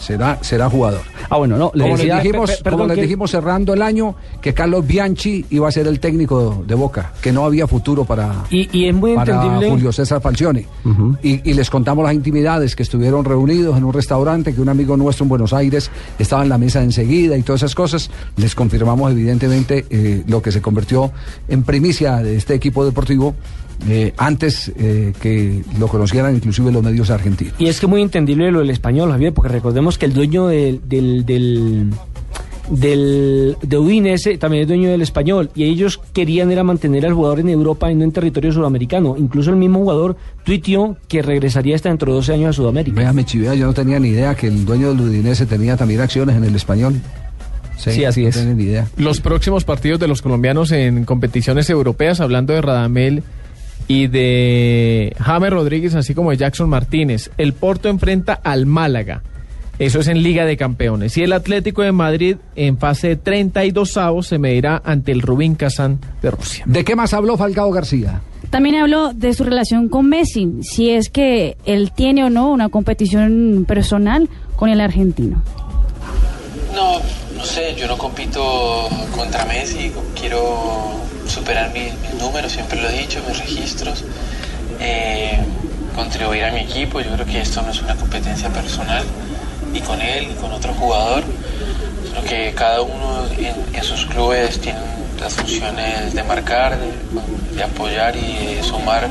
Será, será jugador. Ah, bueno, no, le Como decía- les dijimos, como les que- dijimos cerrando el año, que Carlos Bianchi iba a ser el técnico de Boca, que no había futuro para, Y, y es muy para entendible. Julio César Falcioni. y, y les contamos las intimidades, que estuvieron reunidos en un restaurante, que un amigo nuestro en Buenos Aires estaba en la mesa enseguida y todas esas cosas. Les confirmamos evidentemente eh, lo que se convirtió en primicia de este equipo deportivo eh, antes eh, que lo conocieran inclusive los medios argentinos. Y es que muy entendible lo del español, Javier, porque recordemos que el dueño del, del, del, del- de Udinese también es dueño del español y ellos querían era mantener al jugador en Europa y no en territorio sudamericano. Incluso el mismo jugador tuiteó que regresaría hasta dentro de 12 años a Sudamérica. Véame, Chivea, yo no tenía ni idea que el dueño del Udinese tenía también acciones en el español. Sí, así no es. tenía ni idea. Los próximos partidos de los colombianos en competiciones europeas, hablando de Radamel y de James Rodríguez, así como de Jackson Martínez. El Porto enfrenta al Málaga. Eso es en Liga de Campeones. Y el Atlético de Madrid en fase de 32 avos se medirá ante el Rubín Kazán de Rusia. ¿De qué más habló Falcao García? También habló de su relación con Messi, si es que él tiene o no una competición personal con el argentino. No, no sé, yo no compito contra Messi, quiero superar mis, números, siempre lo he dicho, mis registros, eh, contribuir a mi equipo, yo creo que esto no es una competencia personal, ni con él, ni con otro jugador, sino que cada uno en, en sus clubes tiene las funciones de marcar, de, de apoyar y de sumar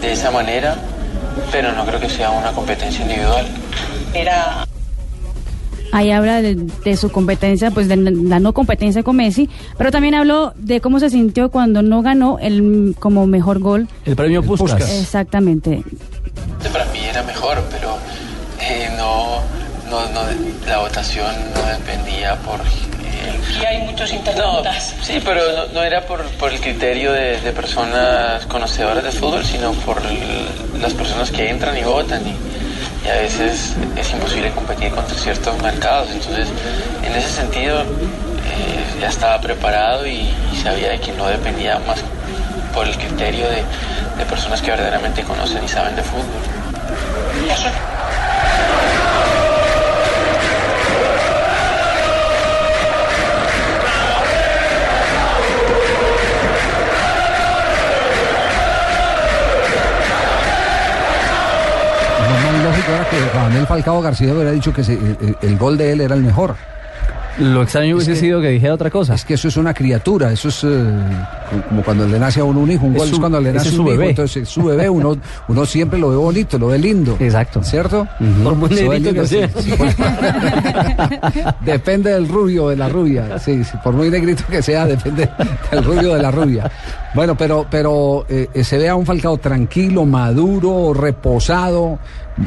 de esa manera, pero no creo que sea una competencia individual. Era Ahí habla de, de su competencia, pues de la no competencia con Messi, pero también habló de cómo se sintió cuando no ganó el como mejor gol. El premio Puskas. Exactamente. Para mí era mejor, pero no, no, la votación no dependía por... eh, Y hay muchos internautas. Sí, pero no, no era por, por el criterio de, de personas conocedoras de fútbol, sino por el- las personas que entran y votan. Y, y a veces es imposible competir contra ciertos mercados. Entonces, en ese sentido, eh, ya estaba preparado y, sabía de que no dependía más por el criterio de, de personas que verdaderamente conocen y saben de fútbol. Que Radamel Falcao García hubiera dicho que se- el, el gol de él era el mejor. Lo extraño hubiese sido que dijera otra cosa. Es que eso es una criatura, eso es eh, como cuando le nace a uno un hijo, un Es gol su- es cuando le nace un su hijo, bebé. entonces es su bebé, uno, uno siempre lo ve bonito, lo ve lindo. Exacto. ¿Cierto? Por muy negrito que sea. sí, sí, pues. depende del rubio, de la rubia. Sí, sí, por muy negrito que sea, depende del rubio de la rubia. Bueno, pero, pero eh, eh, se ve a un Falcao tranquilo, maduro, reposado,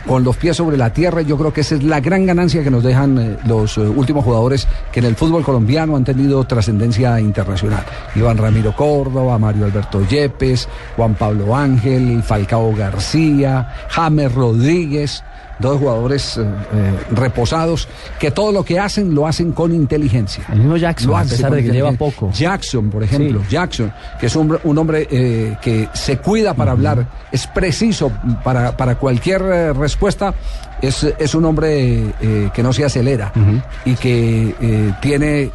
con los pies sobre la tierra. Yo creo que esa es la gran ganancia que nos dejan eh, los eh, últimos jugadores que en el fútbol colombiano han tenido trascendencia internacional. Iván Ramiro Córdoba, Mario Alberto Yepes, Juan Pablo Ángel, Falcao García, James Rodríguez dos jugadores eh, eh, reposados que todo lo que hacen lo hacen con inteligencia. El mismo Jackson, Lo a pesar de que lleva poco. Jackson, por ejemplo, Sí. Jackson, que es un, un hombre eh, que se cuida para hablar, es preciso para, para cualquier eh, respuesta, es, es un hombre que no se acelera y que tiene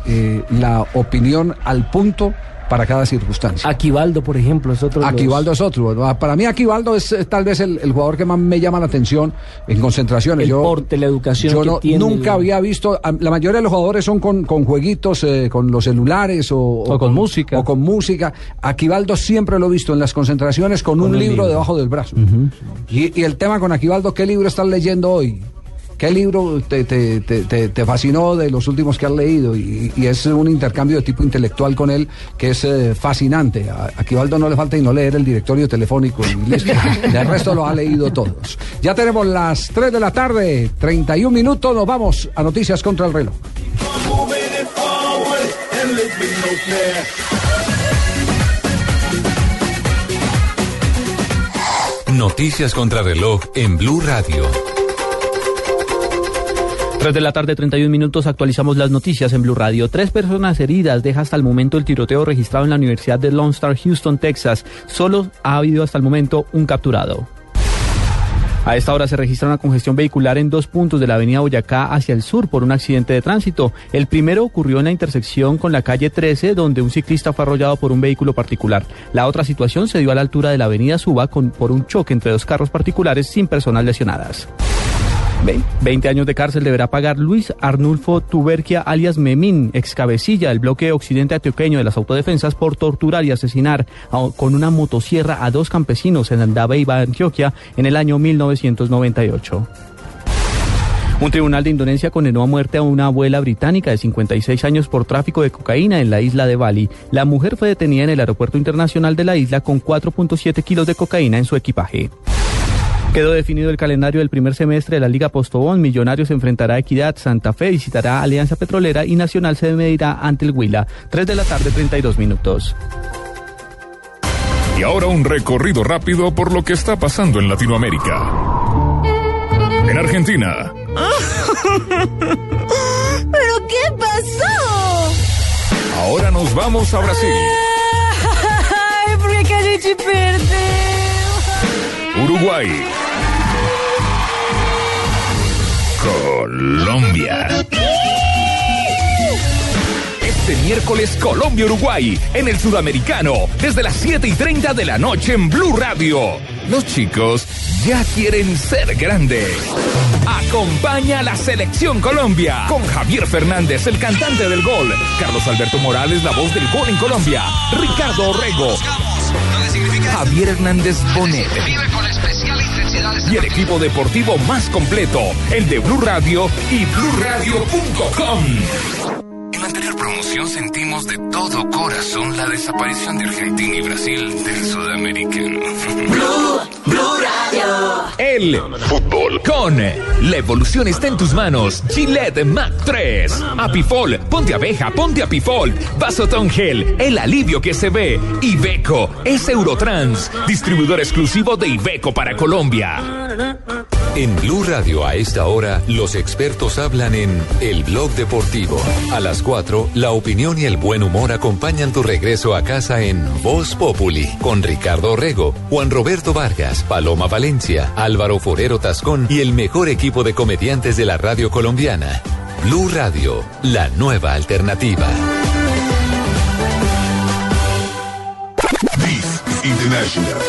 la opinión al punto para cada circunstancia. Aquivaldo, por ejemplo, es otro de los- Aquivaldo es otro. Bueno, Para mí Aquivaldo es eh, tal vez el, el jugador que más me llama la atención en concentraciones. El yo, porte, la educación yo que no- tiene, nunca el- había visto, a- la mayoría de los jugadores son con, con jueguitos, eh, con los celulares o, o con música. O con música. Aquivaldo siempre lo he visto en las concentraciones con, un, un libro, libro. debajo del brazo. y, y el tema con Aquivaldo, ¿qué libro estás leyendo hoy? ¿Qué libro te, te- te- te- te fascinó de los últimos que has leído? Y, y es un intercambio de tipo intelectual con él que es eh, fascinante. A Aquivaldo no le falta y no leer el directorio telefónico y listo. El resto lo ha leído todos. Ya tenemos las 3 de la tarde, 31 minutos. Nos vamos a Noticias contra el reloj. Noticias contra reloj en Blue Radio. 3 de la tarde, 31 minutos, actualizamos las noticias en Blue Radio. Tres personas heridas deja hasta el momento el tiroteo registrado en la Universidad de Lone Star, Houston, Texas. Solo ha habido hasta el momento un capturado. A esta hora se registra una congestión vehicular en dos puntos de la avenida Boyacá hacia el sur por un accidente de tránsito. El primero ocurrió en la intersección con la calle 13, donde un ciclista fue arrollado por un vehículo particular. La otra situación se dio a la altura de la avenida Suba con, por un choque entre dos carros particulares sin personas lesionadas. Ve- 20 años de cárcel deberá pagar Luis Arnulfo Tuberquia alias Memín, ex cabecilla del bloque occidente antioqueño de las autodefensas por torturar y asesinar con una motosierra a dos campesinos en Andabeiba, Antioquia, en el año 1998. Un tribunal de Indonesia condenó a muerte a una abuela británica de 56 años por tráfico de cocaína en la isla de Bali. La mujer fue detenida en el aeropuerto internacional de la isla con 4.7 kilos de cocaína en su equipaje. Quedó definido el calendario del primer semestre de la Liga Postobón. Millonarios enfrentará a Equidad, Santa Fe visitará a Alianza Petrolera y Nacional se medirá ante el Huila. 3 de la tarde, 32 minutos. Y ahora un recorrido rápido por lo que está pasando en Latinoamérica. En Argentina, ¿Pero qué pasó? ahora nos vamos a Brasil, Ay, ¿por qué? Uruguay, Colombia. Este miércoles Colombia-Uruguay en el Sudamericano desde las 7 y 30 de la noche en Blue Radio. Los chicos ya quieren ser grandes. Acompaña a la selección Colombia con Javier Fernández, el cantante del gol, Carlos Alberto Morales, la voz del gol en Colombia, Ricardo Orrego, Javier Hernández Bonet y el equipo deportivo más completo, el de Blue Radio y BlueRadio.com. En la anterior promoción sentimos de todo corazón la desaparición de Argentina y Brasil del sudamericano. El fútbol con la evolución está en tus manos. Gillette Mac 3. Apifol, ponte abeja, ponte Apifol. Vasotón Gel, el alivio que se ve. Ibeco es Eurotrans, distribuidor exclusivo de Ibeco para Colombia. En Blue Radio a esta hora, los expertos hablan en El Blog Deportivo. A las 4, la opinión y el buen humor acompañan tu regreso a casa en Voz Populi, con Ricardo Rego, Juan Roberto Vargas, Paloma Valencia, Álvaro Forero Tascón y el mejor equipo de comediantes de la radio colombiana. Blue Radio, la nueva alternativa. This is International.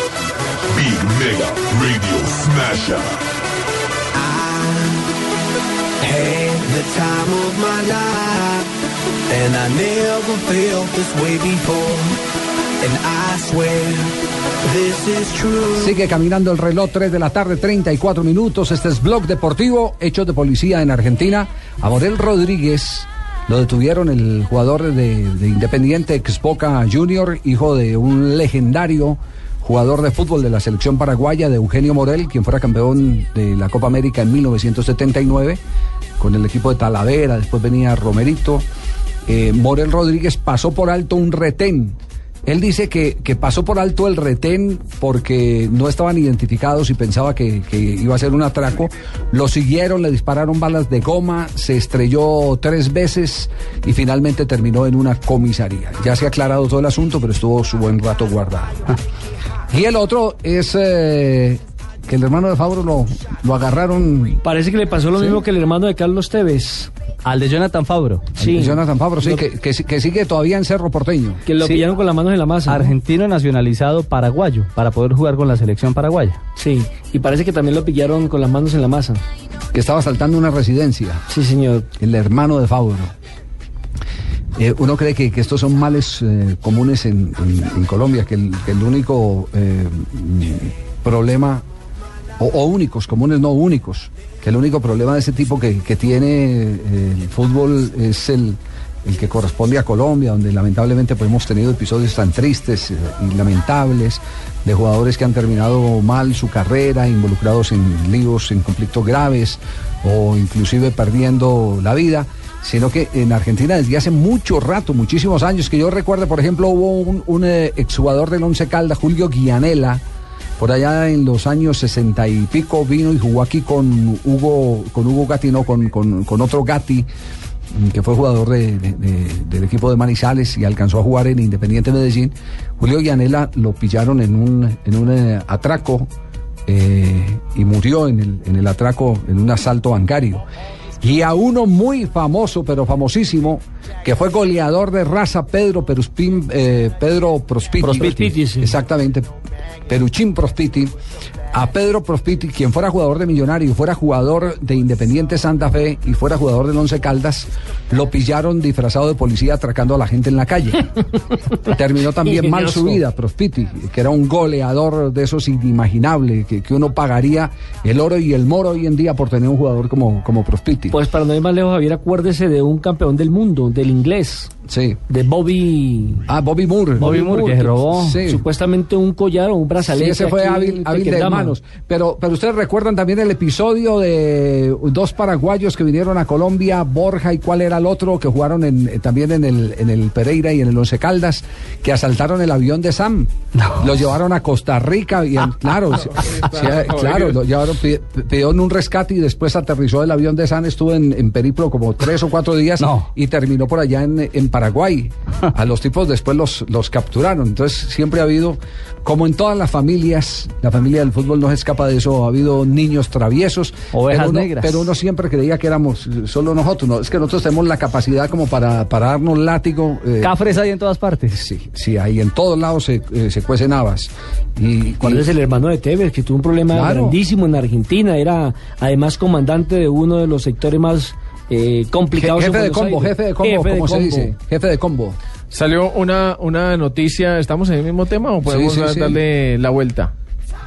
Big Mega Radio Smasher. Had the time of my life, and I never felt this way before. And I swear this is true. Sigue caminando el reloj 3 de la tarde, 34 minutos. Este es Blog Deportivo, hechos de policía en Argentina. A Morel Rodríguez lo detuvieron el jugador de, de Independiente ex Boca Junior, hijo de un legendario jugador de fútbol de la selección paraguaya de Eugenio Morel, quien fuera campeón de la Copa América en 1979 con el equipo de Talavera, después venía Romerito. Eh, Morel Rodríguez pasó por alto un retén. Él dice que, que pasó por alto el retén porque no estaban identificados y pensaba que, que iba a ser un atraco. Lo siguieron, le dispararon balas de goma, se estrelló tres veces y finalmente terminó en una comisaría. Ya se ha aclarado todo el asunto, pero estuvo su buen rato guardado. Y el otro es eh, que el hermano de Fabro lo, lo agarraron. Parece que le pasó lo Sí. mismo que el hermano de Carlos Tevez. Al de Jonathan Fabro. Sí. Jonathan Fabro, sí, Lo- que, que, que sigue todavía en Cerro Porteño. Que lo Sí. pillaron con las manos en la masa. ¿no? Argentino nacionalizado paraguayo para poder jugar con la selección paraguaya. Sí, y parece que también lo pillaron con las manos en la masa. Que estaba saltando una residencia. Sí, señor. El hermano de Fabro. Eh, uno cree que, que estos son males eh, comunes en, en- en Colombia, que el, que el único eh, problema, o, únicos, comunes no únicos, que el único problema de ese tipo que, que tiene eh, el fútbol es el, el que corresponde a Colombia, donde lamentablemente pues, hemos tenido episodios tan tristes eh, y lamentables de jugadores que han terminado mal su carrera, involucrados en líos, en conflictos graves o inclusive perdiendo la vida sino que en Argentina desde hace mucho rato, muchísimos años, que yo recuerdo, por ejemplo, hubo un, un eh, exjugador del Once Caldas, Julio Guianela, por allá en los años sesenta y pico vino y jugó aquí con Hugo, con Hugo Gatti, no, con, con- con otro Gatti, mm, que fue jugador de- de- de- del equipo de Manizales y alcanzó a jugar en Independiente Medellín. Julio Guianela lo pillaron en un, en un eh, atraco eh, y murió en el, en el atraco, en un asalto bancario. Y a uno muy famoso, pero famosísimo, que fue goleador de raza, Pedro Peruspín, eh, Pedro Prospiti. Prospiti, sí. Exactamente, Peruchín Prospiti. A Pedro Prospiti, quien fuera jugador de Millonario, fuera jugador de Independiente Santa Fe y fuera jugador del Once Caldas, lo pillaron disfrazado de policía atracando a la gente en la calle. Terminó también mal su vida, Prospiti, que era un goleador de esos inimaginables, que, que uno pagaría el oro y el moro hoy en día por tener un jugador como, como Prospiti. Pues para no ir más lejos, Javier, acuérdese de un campeón del mundo, del inglés. Sí. De Bobby. Ah, Bobby Moore. Bobby Moore, que robó. Sí. Supuestamente un collar o un Sí, brazalete. ese fue aquí hábil, hábil de Pero, pero ustedes recuerdan también el episodio de dos paraguayos que vinieron a Colombia, Borja y cuál era el otro, que jugaron en, eh, también en el, en el Pereira y en el Once Caldas, que asaltaron el avión de Sam. Lo llevaron a Costa Rica y el- claro, sí, eh, claro, lo llevaron, pi- pidieron un rescate y después aterrizó el avión de Sam, estuvo en, en periplo como tres o cuatro días y terminó por allá en, en Paraguay. A los tipos después los, los capturaron. Entonces siempre ha habido, como en todas las familias, la familia del fútbol no se escapa de eso, ha habido niños traviesos. Ovejas pero uno, negras. Pero uno siempre creía que éramos solo nosotros. No, es que nosotros tenemos la capacidad como para, para darnos látigo. eh, Cafres hay en todas partes. Sí, sí, ahí en todos lados se, eh, se cuecen habas. Y, ¿Cuál y- es el hermano de Tevez, que tuvo un problema Claro. grandísimo en Argentina? Era además comandante de uno de los sectores más eh, complicados. jefe de combo, Aires. jefe de combo, Jefe de como se combo. dice. Jefe de combo. Salió una, una noticia, ¿estamos en el mismo tema o podemos sí, dar- sí. darle la vuelta?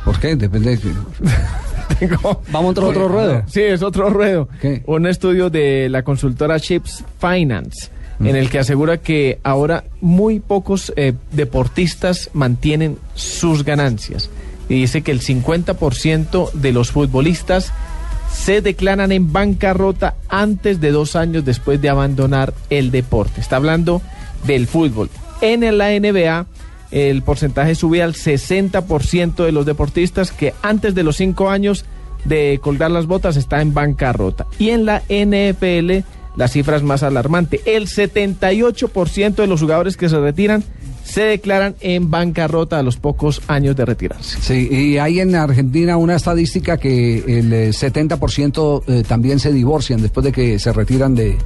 ¿Por qué? Depende de que- Vamos a otro, otro ruedo. Sí, es otro ruedo. Un estudio de la consultora Chips Finance en el que asegura que ahora muy pocos eh, deportistas mantienen sus ganancias. Y dice que el 50% de los futbolistas se declaran en bancarrota antes de dos años después de abandonar el deporte. Está hablando del fútbol. En la NBA el porcentaje sube al 60% de los deportistas que antes de los cinco años de colgar las botas está en bancarrota. Y en la NFL la cifra es más alarmante. El 78% de los jugadores que se retiran se declaran en bancarrota a los pocos años de retirarse. Sí, y hay en Argentina una estadística que el eh, 70% eh, también se divorcian después de que se retiran de,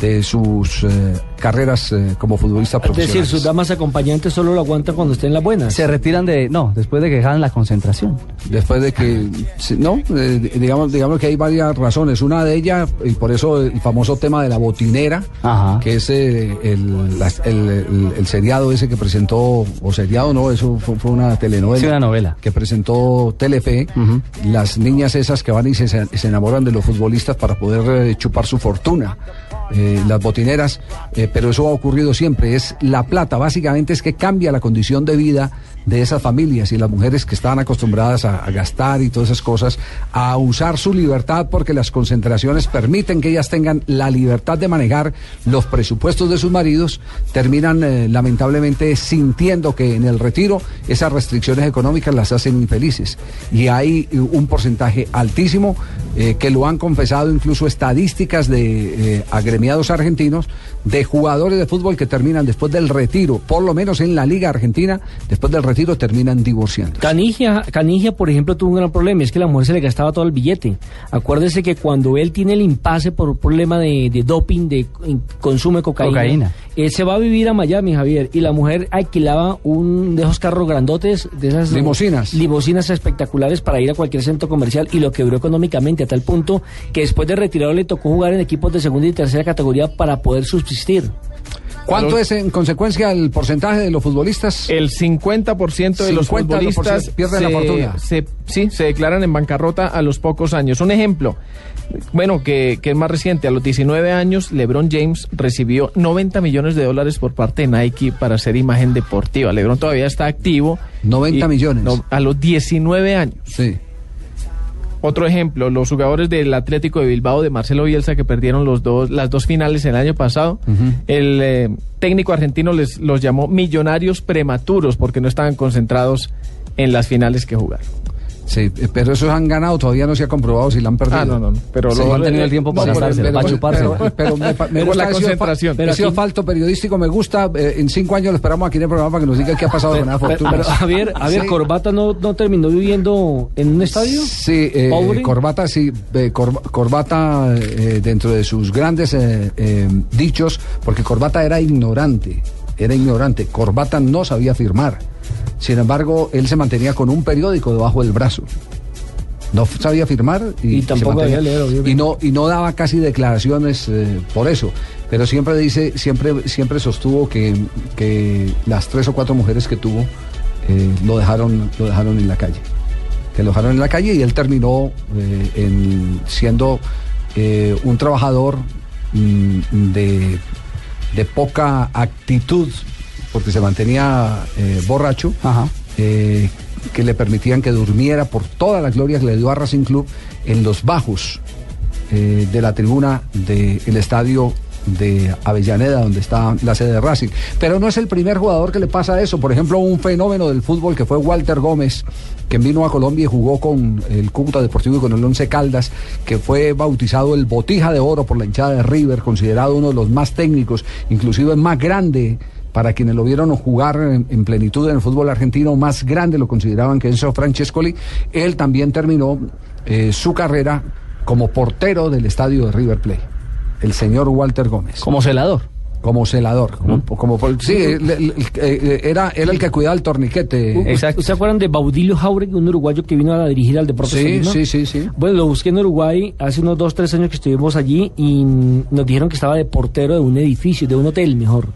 de sus eh, carreras eh, como futbolistas Es decir, sus damas acompañantes solo lo aguantan cuando estén las buenas. Se retiran de. No, después de que dejan la concentración. Después de que, no, eh, digamos, digamos que hay varias razones. Una de ellas, y por eso el famoso tema de la botinera, que es eh, el, el, el- el seriado ese que presentó, o seriado no, eso fue, fue una telenovela. Sí, una novela. Que presentó Telefe, las niñas esas que van y se, se enamoran de los futbolistas para poder eh, chupar su fortuna. Eh, las botineras, eh, pero eso ha ocurrido siempre, es la plata, básicamente es que cambia la condición de vida de esas familias y las mujeres que estaban acostumbradas a, gastar y todas esas cosas, a usar su libertad porque las concentraciones permiten que ellas tengan la libertad de manejar los presupuestos de sus maridos, terminan eh, lamentablemente sintiendo que en el retiro esas restricciones económicas las hacen infelices. Y hay un porcentaje altísimo eh, que lo han confesado incluso estadísticas de eh, agremiados argentinos, de jugadores de fútbol que terminan después del retiro, por lo menos en la Liga Argentina, después del retiro terminan divorciando. Canigia, Canigia, por ejemplo, tuvo un gran problema, es que la mujer se le gastaba todo el billete. Acuérdese que cuando él tiene el impasse por un problema de, de doping, de de cocaína, Cocaína. él se va a vivir a Miami, Javier, y la mujer alquilaba un de esos carros grandotes, de esas Limosinas. limosinas espectaculares para ir a cualquier centro comercial y lo quebró económicamente a tal punto que después de retirado le tocó jugar en equipos de segunda y tercera categoría para poder subsistir. ¿Cuánto es en consecuencia el porcentaje de los futbolistas? El 50% de los 50% futbolistas pierden la se- fortuna. se- sí, se declaran en bancarrota a los pocos años. Un ejemplo, bueno, que, que es más reciente, a los 19 años, LeBron James recibió 90 millones de dólares por parte de Nike para hacer imagen deportiva. LeBron todavía está activo. 90 millones. no, a los 19 años. Sí. Otro ejemplo, los jugadores del Atlético de Bilbao de Marcelo Bielsa que perdieron los dos, las dos finales el año pasado. El eh, técnico argentino les los llamó millonarios prematuros porque no estaban concentrados en las finales que jugaron. Sí, eh, pero esos han ganado, todavía no se ha comprobado si la han perdido. Ah, no, no, pero Sí, lo- han tenido eh, el tiempo no, para gastársela, pero- para chupársela. pero- Pero me, gusta, la ha sido fa- concentración. ha sido falto periodístico, me gusta. eh, en cinco años lo esperamos aquí en el programa para que nos diga qué ha pasado con la Pero, fortuna. pero, Javier, Javier Sí. Corbata no, no terminó viviendo en un estadio. Sí, eh, Pobre. Corbata, sí, eh, Cor- Corbata eh, dentro de sus grandes eh, eh, dichos, porque Corbata era ignorante, era ignorante, Corbata no sabía firmar. Sin embargo, él se mantenía con un periódico debajo del brazo. No sabía firmar y, Y tampoco y no y no daba casi declaraciones eh, por eso. Pero siempre dice, siempre siempre sostuvo que, que las tres o cuatro mujeres que tuvo eh, lo dejaron lo dejaron en la calle que lo dejaron en la calle y él terminó eh, en- siendo un trabajador mm, de, de poca actitud, porque se mantenía eh, borracho, eh, que le permitían que durmiera por toda la gloria que le dio a Racing Club en los bajos eh, de la tribuna del estadio de Avellaneda, donde está la sede de Racing. Pero no es el primer jugador que le pasa eso. Por ejemplo, un fenómeno del fútbol que fue Walter Gómez, que vino a Colombia y jugó con el Cúcuta Deportivo y con el Once Caldas, que fue bautizado el Botija de Oro por la hinchada de River, considerado uno de los más técnicos, inclusive el más grande para quienes lo vieron jugar en, en plenitud en el fútbol argentino, más grande lo consideraban que Enzo Francescoli. Él también terminó eh, su carrera como portero del estadio de River Plate, el señor Walter Gómez. Como celador. Como celador, como, como sí, el- el- el- eh, era, era el que cuidaba el torniquete. ¿Ustedes se acuerdan de Baudilio Jauregui, un uruguayo que vino a dirigir al Deportes Sí, sí, sí, sí. Bueno, lo busqué en Uruguay hace unos dos, tres años que estuvimos allí y nos dijeron que estaba de portero de un edificio, de un hotel mejor,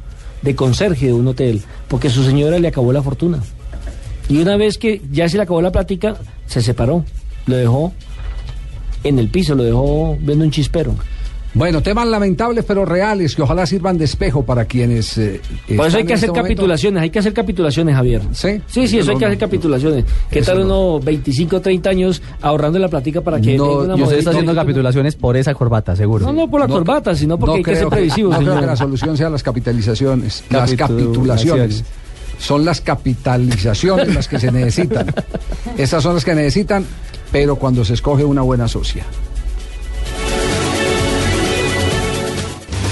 de conserje de un hotel, porque su señora le acabó la fortuna. Y una vez que ya se le acabó la plática, se separó, lo dejó en el piso, lo dejó viendo un chispero. Bueno, temas lamentables pero reales que ojalá sirvan de espejo para quienes. eh, Por eso hay que hacer este momento- capitulaciones, hay que hacer capitulaciones, Javier. Sí, Sí, sí, eso No, hay que no. hacer capitulaciones. ¿Qué Eso tal no. unos 25 30 años ahorrando la platica para que No, tenga una y usted está haciendo capitulaciones por esa corbata, seguro. No, no por la corbata, sino porque no hay que ser no creo que la solución sea las capitalizaciones, las capitulaciones. Son las capitalizaciones las que se necesitan. Esas son las que necesitan, pero cuando se escoge una buena socia.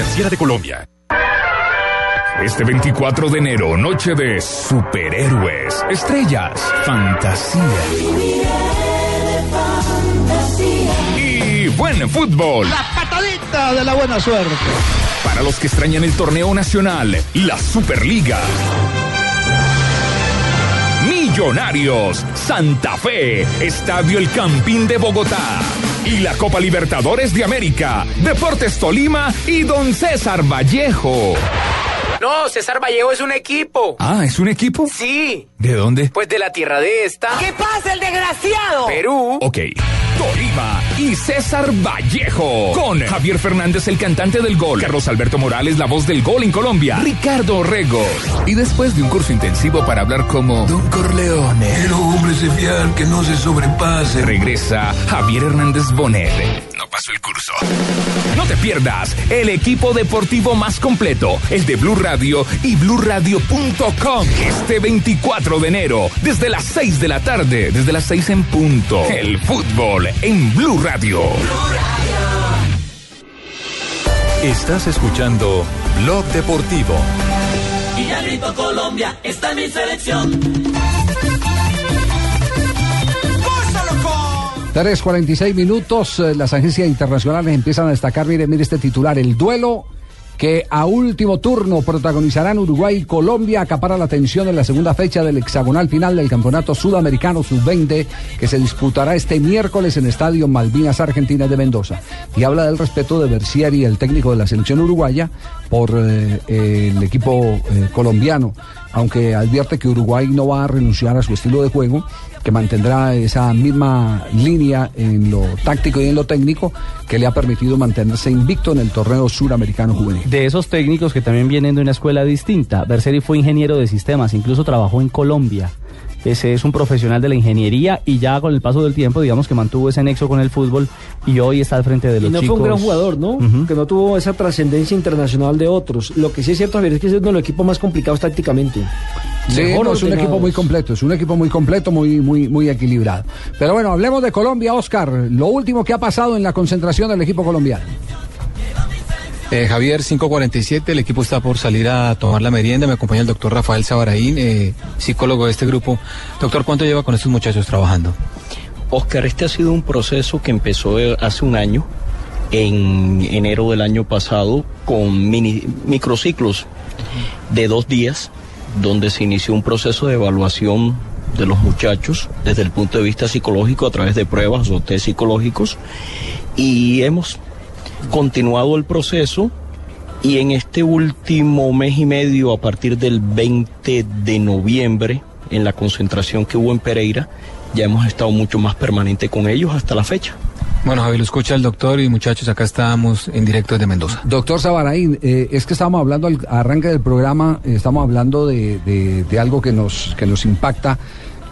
Superfinanciera de Colombia. Este 24 de enero, noche de superhéroes, estrellas, fantasía y buen fútbol. La patadita de la buena suerte. Para los que extrañan el torneo nacional, la Superliga. Millonarios, Santa Fe, Estadio El Campín de Bogotá. Y la Copa Libertadores de América, Deportes Tolima y Don César Vallejo. No, César Vallejo es un equipo. Ah, ¿es un equipo? Sí. ¿De dónde? Pues de la tierra de esta. ¿Qué pasa, el desgraciado? Perú. Ok. Tolima y César Vallejo. Con Javier Fernández, el cantante del gol. Carlos Alberto Morales, la voz del gol en Colombia. Ricardo Orrego. Y después de un curso intensivo para hablar como Don Corleone. Quiero hombre se fiar que no se sobrepase. Regresa Javier Hernández Bonet. No pasó el curso. No te pierdas el equipo deportivo más completo, el de Blue Radio y BlueRadio.com. Este 24 de enero, desde las 6 de la tarde, desde las 6 en punto. El fútbol en Blue Radio. Estás escuchando Blog Deportivo. Y ya grito Colombia, está mi selección. 3.46 minutos, eh, las agencias internacionales empiezan a destacar, mire, mire este titular, el duelo que a último turno protagonizarán Uruguay y Colombia acapara la atención en la segunda fecha del hexagonal final del Campeonato Sudamericano Sub-20 que se disputará este miércoles en Estadio Malvinas Argentina de Mendoza. Y habla del respeto de Bercieri, el técnico de la selección uruguaya, por eh, el equipo eh, colombiano, aunque advierte que Uruguay no va a renunciar a su estilo de juego que mantendrá esa misma línea en lo táctico y en lo técnico que le ha permitido mantenerse invicto en el torneo suramericano juvenil. De esos técnicos que también vienen de una escuela distinta, Berseri fue ingeniero de sistemas, incluso trabajó en Colombia. Ese es un profesional de la ingeniería y ya con el paso del tiempo, digamos que mantuvo ese nexo con el fútbol y hoy está al frente de Y los no chicos. fue un gran jugador, ¿no? Que no tuvo esa trascendencia internacional de otros. Lo que sí es cierto, Javier, es que es uno de los equipos más complicados tácticamente. Sí, no, es un equipo muy completo, es un equipo muy completo, muy, muy, muy equilibrado. Pero bueno, hablemos de Colombia, Oscar. Lo último que ha pasado en la concentración del equipo colombiano. Eh, Javier, 547, el equipo está por salir a tomar la merienda. Me acompaña el doctor Rafael Sabaraín, eh, psicólogo de este grupo. Doctor, ¿cuánto lleva con estos muchachos trabajando? Oscar, este ha sido un proceso que empezó eh, hace un año, en enero del año pasado, con mini, microciclos de dos días, donde se inició un proceso de evaluación de los muchachos desde el punto de vista psicológico a través de pruebas o test psicológicos y hemos continuado el proceso y en este último mes y medio, a partir del 20 de noviembre, en la concentración que hubo en Pereira, ya hemos estado mucho más permanente con ellos hasta la fecha. Bueno, Javier, lo escucha el doctor y muchachos, acá estamos en directo desde Mendoza. Doctor Sabaraín, eh, es que estamos hablando al arranque del programa, eh, estamos hablando de, de- de algo que nos, que nos impacta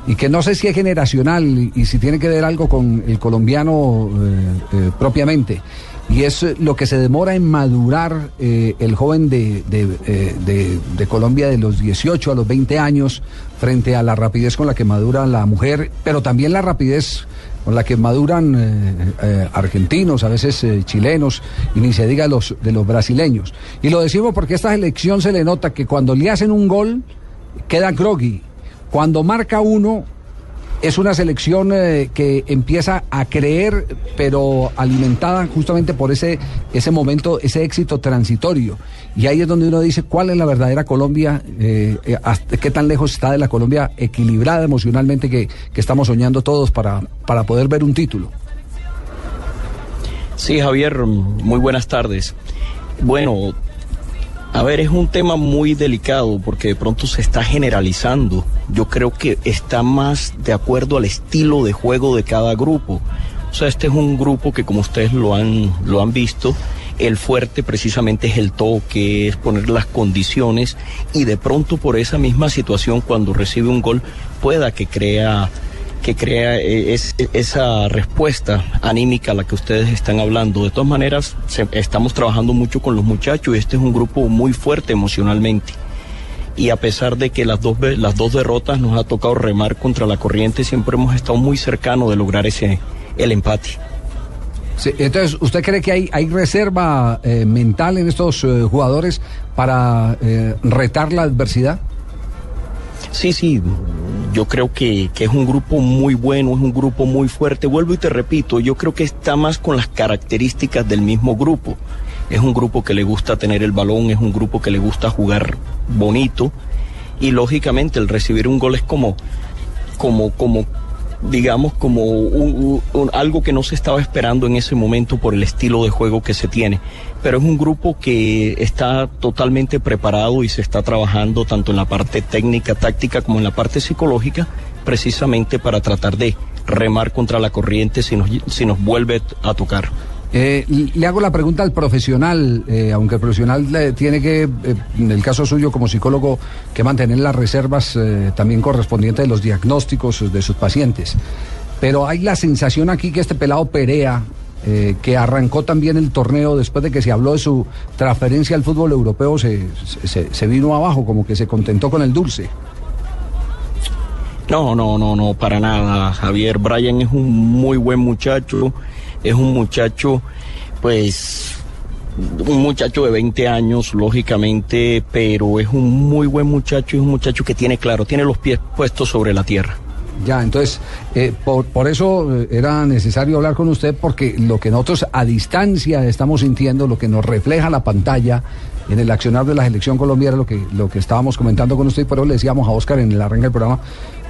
y que no sé si es generacional y, y si tiene que ver algo con el colombiano eh, eh, propiamente. Y es eh, lo que se demora en madurar eh, el joven de, de, eh, de- de Colombia de los 18 a los 20 años frente a la rapidez con la que madura la mujer, pero también la rapidez con la que maduran argentinos, a veces chilenos, y ni se diga los, de los brasileños. Y lo decimos porque a esta elección se le nota que cuando le hacen un gol, queda groggy. Cuando marca uno, es una selección eh, que empieza a creer, pero alimentada justamente por ese, ese momento, ese éxito transitorio. Y ahí es donde uno dice cuál es la verdadera Colombia, eh, eh, qué tan lejos está de la Colombia equilibrada emocionalmente que, que estamos soñando todos para, para poder ver un título. Sí, Javier, muy buenas tardes. Bueno, a ver, es un tema muy delicado porque de pronto se está generalizando. Yo creo que está más de acuerdo al estilo de juego de cada grupo. O sea, este es un grupo que como ustedes lo han, lo han visto, el fuerte precisamente es el toque, es poner las condiciones y de pronto por esa misma situación cuando recibe un gol pueda que crea que crea eh, es- esa respuesta anímica a la que ustedes están hablando. De todas maneras, estamos trabajando mucho con los muchachos y este es un grupo muy fuerte emocionalmente. Y a pesar de que las dos, las dos derrotas nos ha tocado remar contra la corriente, siempre hemos estado muy cercanos de lograr ese, el empate. Entonces, ¿usted cree que hay, hay reserva eh, mental en estos eh, jugadores para retar la adversidad? Sí, sí, yo creo que, que es un grupo muy bueno, es un grupo muy fuerte. Vuelvo y te repito, yo creo que está más con las características del mismo grupo. Es un grupo que le gusta tener el balón, es un grupo que le gusta jugar bonito y lógicamente el recibir un gol es como, como, como, digamos, como un- un- algo que no se estaba esperando en ese momento por el estilo de juego que se tiene. Pero es un grupo que está totalmente preparado y se está trabajando tanto en la parte técnica, táctica, como en la parte psicológica, precisamente para tratar de remar contra la corriente si nos, si nos vuelve a tocar. Eh, le hago la pregunta al profesional, eh, aunque el profesional eh, tiene que, eh, en el caso suyo como psicólogo, que mantener las reservas también correspondientes de los diagnósticos de sus pacientes. Pero hay la sensación aquí que este pelado Perea, que arrancó también el torneo después de que se habló de su transferencia al fútbol europeo, se, se- se vino abajo, como que se contentó con el dulce. No, no, no, no, para nada, Javier. Brian es un muy buen muchacho, es un muchacho, pues, un muchacho de 20 años, lógicamente, pero es un muy buen muchacho, es un muchacho que tiene claro, tiene los pies puestos sobre la tierra. Ya, entonces, eh, por, por eso eh, era necesario hablar con usted, porque lo que nosotros a distancia estamos sintiendo, lo que nos refleja la pantalla en el accionar de la selección colombiana, lo que, lo que estábamos comentando con usted, y por eso le decíamos a Oscar en el arranque del programa,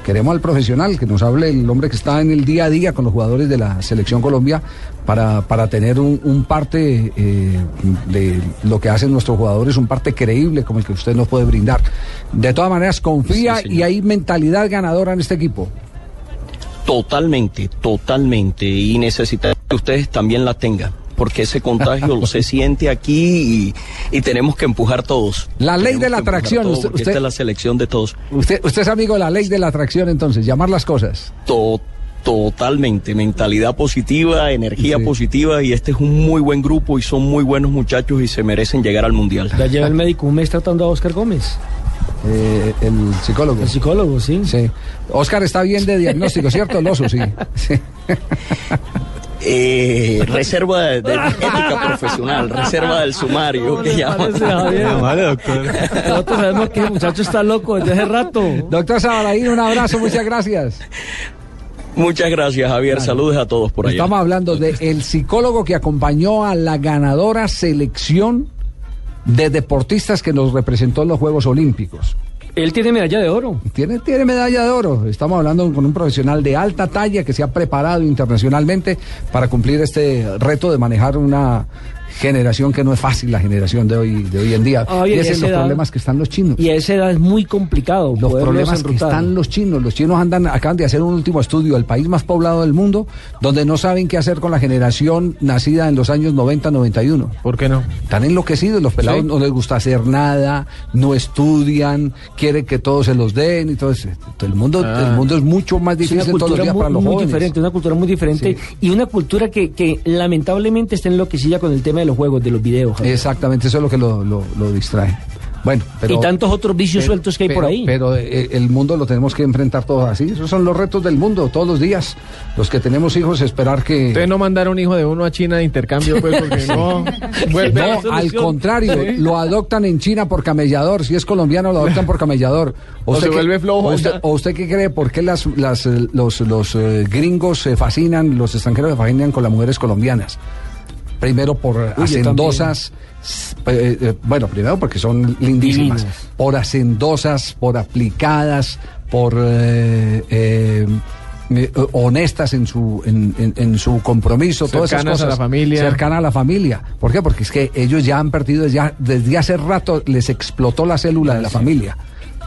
queremos al profesional, que nos hable el hombre que está en el día a día con los jugadores de la selección Colombia, para, para tener un, un parte eh, de lo que hacen nuestros jugadores, un parte creíble como el que usted nos puede brindar. De todas maneras, confía y hay mentalidad ganadora en este equipo. Totalmente, totalmente. Y necesitamos que ustedes también la tengan, porque ese contagio se siente aquí y, y tenemos que empujar todos. La ley Tenemos de la atracción, usted- esta es la selección de todos. Usted, usted es amigo de la ley de la atracción, entonces, llamar las cosas. To- totalmente, mentalidad positiva, energía positiva y este es un muy buen grupo y son muy buenos muchachos y se merecen llegar al mundial. Ya lleva el médico un mes tratando a Oscar Gómez. Eh, el psicólogo. El psicólogo, sí. Sí. Oscar está bien de diagnóstico, ¿cierto? El oso, sí. Sí. Eh, reserva de, de ética profesional, reserva del sumario que llaman. parece, Javier? Nosotros sabemos que el muchacho está loco desde hace rato. Doctor Sabaraín, un abrazo, muchas gracias. Muchas gracias, Javier. Saludos a todos por allá. Estamos hablando del el psicólogo que acompañó a la ganadora selección de deportistas que nos representó en los Juegos Olímpicos. Él tiene medalla de oro. Tiene, tiene medalla de oro. Estamos hablando con un profesional de alta talla que se ha preparado internacionalmente para cumplir este reto de manejar una generación que no es fácil, la generación de hoy, de hoy en día. Y ese es los edad- problemas que están los chinos. Y a esa edad es muy complicado. Los problemas que están los chinos. Los chinos andan, acaban de hacer un último estudio, el país más poblado del mundo, donde no saben qué hacer con la generación nacida en los años 90-91. ¿Por qué no? Están enloquecidos, los pelados Sí. no les gusta hacer nada, no estudian, quieren que todos se los den y todo eso. El mundo, Ah. el mundo es mucho más difícil todos los cultura días muy, para los muy jóvenes. diferente, una cultura muy diferente y una cultura que, que lamentablemente está enloquecida con el tema de los juegos, de los videos. Javier. Exactamente, eso es lo que lo, lo- lo distrae. Bueno, pero, y tantos otros vicios pero- sueltos que hay por pero- ahí. Pero eh, el mundo lo tenemos que enfrentar todos así. Esos son los retos del mundo todos los días. Los que tenemos hijos, esperar que. Ustedes no mandaron un hijo de uno a China de intercambio, pues, porque no. No, al contrario, Sí. lo adoptan en China por camellador. Si es colombiano, lo adoptan por camellador. O se qué- vuelve flojo o usted, o usted qué cree? ¿Por qué las, las, eh, los, los eh, gringos se fascinan, los extranjeros se fascinan con las mujeres colombianas? Primero por yo hacendosas. eh, eh, bueno, primero porque son lindísimas. Divinas. Por hacendosas, por aplicadas, por eh, eh, eh, honestas en su en, en- en su compromiso, todas esas Cercanas a cosas. la familia. Cercana a la familia. ¿Por qué? Porque es que ellos ya han perdido, ya desde hace rato les explotó la célula de la familia.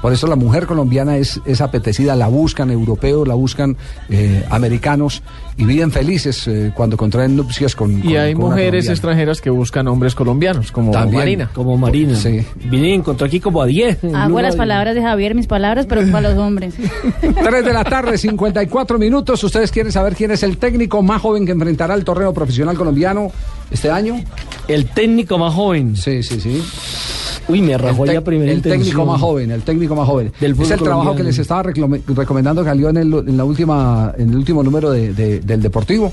Por eso la mujer colombiana es, es apetecida, la buscan europeos, la buscan eh, americanos y viven felices eh, cuando contraen nupcias con, Y con- hay con mujeres extranjeras que buscan hombres colombianos, como También. Marina. Como Marina. Sí. Vine y encontró aquí como a 10. en Hago las palabras de Javier, mis palabras, pero para los hombres. 3 de la tarde, 54 minutos. ¿Ustedes quieren saber quién es el técnico más joven que enfrentará el torneo profesional colombiano este año? El técnico más joven. Sí, sí, sí. Uy, me rajó ya primera el intención. técnico más joven, el técnico más joven. Del es el trabajo que les estaba recomendando que salió en el, en la última, en el último número de- de- del Deportivo.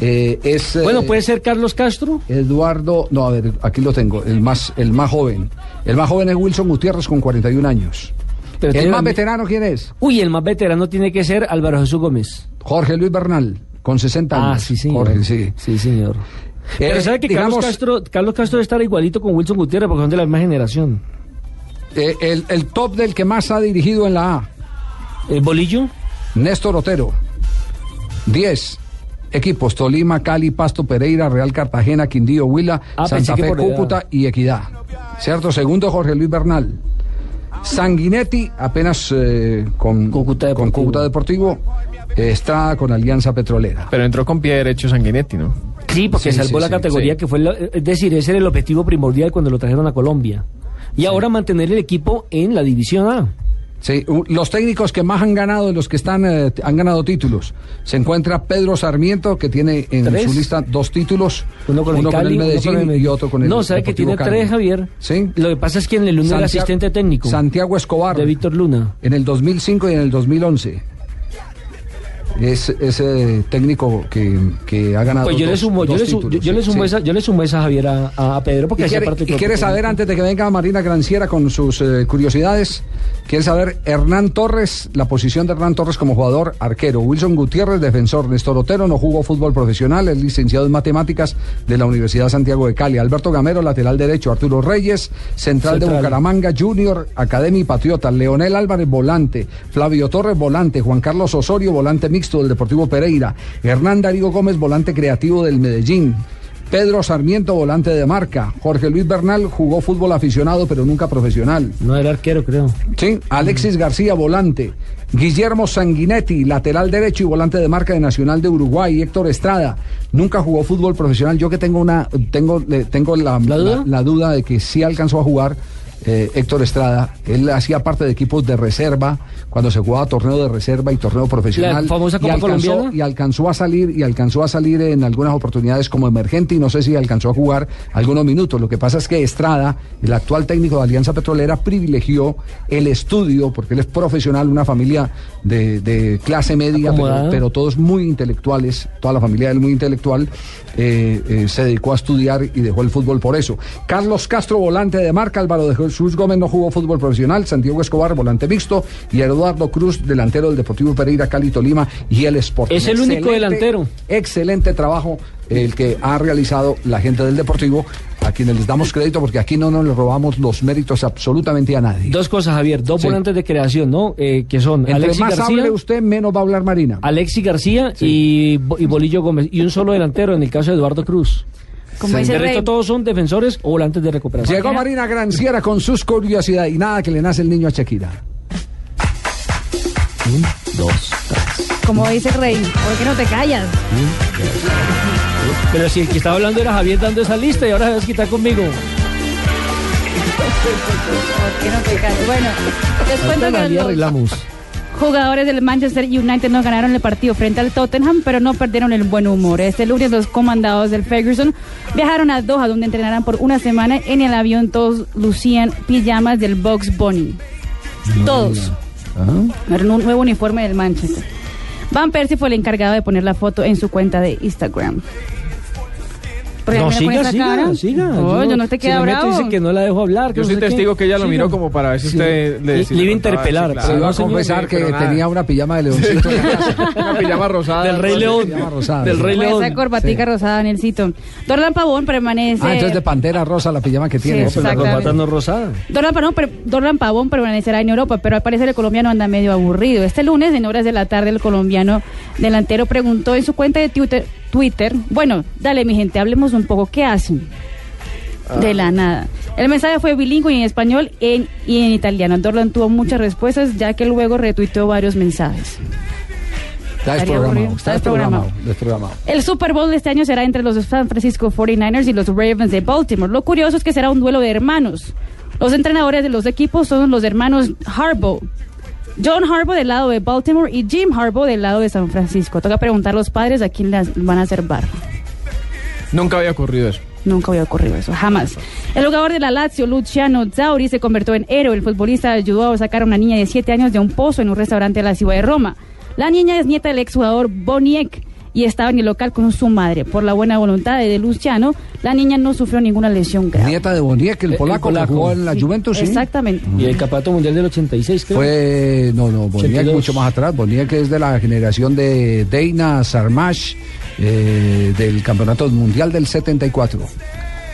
Eh, es eh, Bueno, puede ser Carlos Castro. Eduardo, no, a ver, aquí lo tengo, el más, el más joven. El más joven es Wilson Gutiérrez con 41 años. Pero el más veterano, ¿quién es? Uy, el más veterano tiene que ser Álvaro Jesús Gómez. Jorge Luis Bernal, con 60 años. Ah, sí, señor. Jorge, sí. Sí, señor. Pero Eh, sabe que digamos- Carlos Castro, Carlos Castro debe estar igualito con Wilson Gutiérrez porque son de la misma generación. Eh, el, el top del que más ha dirigido en la A. ¿El bolillo? Néstor Otero. 10 equipos: Tolima, Cali, Pasto, Pereira, Real Cartagena, Quindío, Huila, Ah, Santa Fe. Cúcuta y Equidad. ¿Cierto? Segundo, Jorge Luis Bernal. Sanguinetti, apenas eh, con, Cúcuta con Cúcuta Deportivo, eh, está con Alianza Petrolera. Pero entró con pie derecho Sanguinetti, ¿no? Sí, porque Sí, salvó sí, la categoría que fue, la- es decir, ese era el objetivo primordial cuando lo trajeron a Colombia. Y ahora mantener el equipo en la División A. Sí, los técnicos que más han ganado, los que están eh, han ganado títulos, se encuentra Pedro Sarmiento, que tiene en Tres. su lista dos títulos, Uno con el Cali, uno Medellín con el Medellín. y otro con el No, sabe que tiene Cali. tres, Javier. Sí. Lo que pasa es que en el uno era Santia- asistente técnico. Santiago Escobar. De Víctor Luna. En el 2005 y en el 2011. Es ese técnico que, que ha ganado Pues yo le sumo, yo le, su- títulos, yo, yo le sí, sumo sí. esa, yo le sumo esa Javier a, a Pedro porque ¿Y quiere, parte y quiere saber antes de que venga Marina Granciera con sus eh, curiosidades? ¿Quiere saber Hernán Torres, la posición de Hernán Torres como jugador arquero? Wilson Gutiérrez, defensor. Néstor Otero no jugó fútbol profesional, es licenciado en matemáticas de la Universidad Santiago de Cali. Alberto Gamero, lateral derecho. Arturo Reyes, central, de. Bucaramanga, Junior, Academy Patriota. Leonel Álvarez, volante. Flavio Torres, volante. Juan Carlos Osorio, volante mixto del Deportivo Pereira. Hernán Darío Gómez, volante creativo del Medellín. Pedro Sarmiento, volante de marca. Jorge Luis Bernal jugó fútbol aficionado, pero nunca profesional. No era arquero, creo. Sí, Alexis García, volante. Guillermo Sanguinetti, lateral derecho y volante de marca de Nacional de Uruguay. Héctor Estrada, nunca jugó fútbol profesional. Yo que tengo una, tengo, tengo la, duda? la duda de que sí alcanzó a jugar. Eh, Héctor Estrada, él hacía parte de equipos de reserva cuando se jugaba torneo de reserva y torneo profesional. La famosa y Copa alcanzó, Colombiana. y alcanzó a salir y alcanzó a salir en algunas oportunidades como emergente y no sé si alcanzó a jugar algunos minutos. Lo que pasa es que Estrada, el actual técnico de Alianza Petrolera, privilegió el estudio porque él es profesional, una familia de, de clase media, pero, todos muy intelectuales, toda la familia de él muy intelectual, eh, eh, se dedicó a estudiar y dejó el fútbol por eso. Carlos Castro, volante de marca, Álvaro de Jesús Gómez no jugó fútbol profesional, Santiago Escobar, volante mixto, y Eduardo Cruz, delantero del Deportivo Pereira, Cali, Tolima y el Sporting. Es el único delantero. Excelente trabajo el que ha realizado la gente del Deportivo, a quienes les damos crédito porque aquí no nos robamos los méritos absolutamente a nadie. Dos cosas, Javier. Dos Sí. volantes de creación, ¿no? Eh, que son Entre Alexis más García. hable usted, menos va a hablar Marina. Alexis García y, y Bolillo Gómez. Y un solo delantero en el caso de Eduardo Cruz. Como de dice resto Rey. todos son defensores o volantes de recuperación. Llegó Marina Granciera con sus curiosidades y nada que le nace el niño a Shakira. Un, dos, tres. Como dice Rey, ¿por qué no te callas? Pero si el que estaba hablando era Javier dando esa lista y ahora se vas a quitar conmigo. ¿Por qué no te callas? Bueno, les cuento que los arreglamos. Jugadores del Manchester United no ganaron el partido frente al Tottenham, pero no perdieron el buen humor. Este lunes los comandados del Ferguson viajaron a Doha, donde entrenarán por una semana. En el avión todos lucían pijamas del Box Bunny. Todos. Era un nuevo uniforme del Manchester. Van Persie fue el encargado de poner la foto en su cuenta de Instagram. Porque No, siga, siga, cara. siga. No, yo no te si queda meto, bravo. dice que no la dejo hablar. que Yo no soy qué. testigo que ella lo Siga. miró como para ver si Sí. usted le, Le- si le iba a contaba, interpelar, Se iba a confesar que nada. tenía una pijama de leoncito en la casa. Una pijama rosada. Del Rey León. Pijama rosada, Del. Rey León. esa corbatica rosada, Nelsito. Dorlan Pavón permanece. Ah, entonces de pantera rosa la pijama que tiene. Sí, Pero la corbata no es rosada. Dorlan Pavón, Dorlan Pavón permanecerá en Europa, pero al parecer el colombiano anda medio aburrido. Este lunes, en horas de la tarde, el colombiano delantero preguntó en su cuenta de Twitter, Twitter bueno, dale mi gente, hablemos un poco, ¿qué hacen? De la nada. El mensaje fue bilingüe en español en- y en italiano. Dorlan tuvo muchas respuestas, ya que luego retuiteó varios mensajes. Está desprogramado. Está desprogramado. El Super Bowl de este año será entre los San Francisco 49ers y los Ravens de Baltimore. Lo curioso es que será un duelo de hermanos. Los entrenadores de los equipos son los hermanos Harbaugh. John Harbaugh del lado de Baltimore y Jim Harbaugh del lado de San Francisco. Toca preguntar a los padres a quién van a hacer barba. Nunca había ocurrido eso. Nunca había ocurrido eso, jamás. El jugador de la Lazio, Luciano Zauri, se convirtió en héroe. El futbolista ayudó a sacar a una niña de 7 años de un pozo en un restaurante de la ciudad de Roma. La niña es nieta del exjugador Boniek y estaba en el local con su madre. Por la buena voluntad de Luciano, la niña no sufrió ninguna lesión grave. Nieta de Boniek, el El polaco, que polaco. jugó en la Sí, Juventus, sí. Exactamente. Y el campeonato mundial del 86, creo. Fue, no, no, Boniek 82. mucho más atrás. Boniek es de la generación de Deina Sarmash, eh, del campeonato mundial del 74.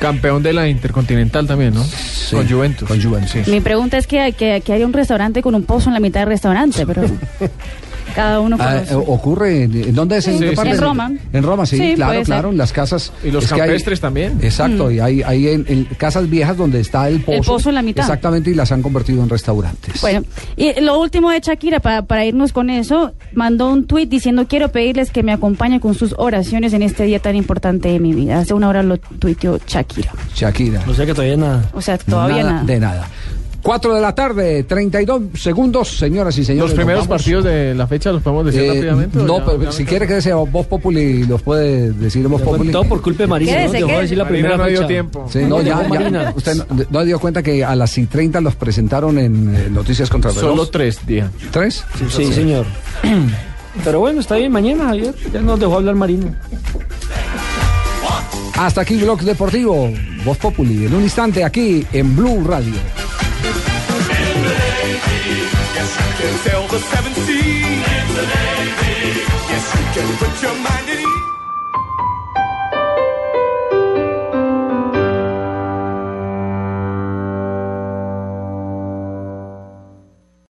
Campeón de la Intercontinental también, ¿no? con Juventus. Con Juventus. Sí. Mi pregunta es que, que, que hay un restaurante con un pozo en la mitad del restaurante, pero cada uno Ah, eh, ocurre, ¿en en dónde es? Sí, qué sí, parte? en Roma. En Roma, sí, Sí, claro, claro, en las casas. Y los hay- campestres también. Exacto, Mm. y hay, hay en, en casas viejas donde está el pozo. pozo en la mitad. Exactamente, y las han convertido en restaurantes. Bueno, y lo último de Shakira, para, para irnos con eso, mandó un tuit diciendo, quiero pedirles que me acompañen con sus oraciones en este día tan importante de mi vida. Hace una hora lo tuiteó Shakira. Shakira. O sea que todavía nada. O sea, todavía nada, nada. De nada. 4 de la tarde, 32 segundos, señoras y señores. Los primeros partidos de la fecha los podemos decir Eh, rápidamente. ¿o no, ya- pero ya si quiere que sea Voz Populi, los puede decir Voz Populi. todo por culpa de Marina. Quédese, ¿no? Dejó decir la Marina primera no dio tiempo. Sí, no, ya, ya. Marina. Usted no, no dio cuenta que a las y 30 los presentaron en eh, Noticias contra el Reloj. Solo tres días. ¿Tres? Sí, señor. Pero bueno, está bien, mañana, Javier. Ya nos dejó hablar Marina. Hasta aquí Blog Deportivo, Voz Populi, en un instante aquí en Blue Radio. Yes, you can sail the seven seas. In the Navy. Yes, you can put your mind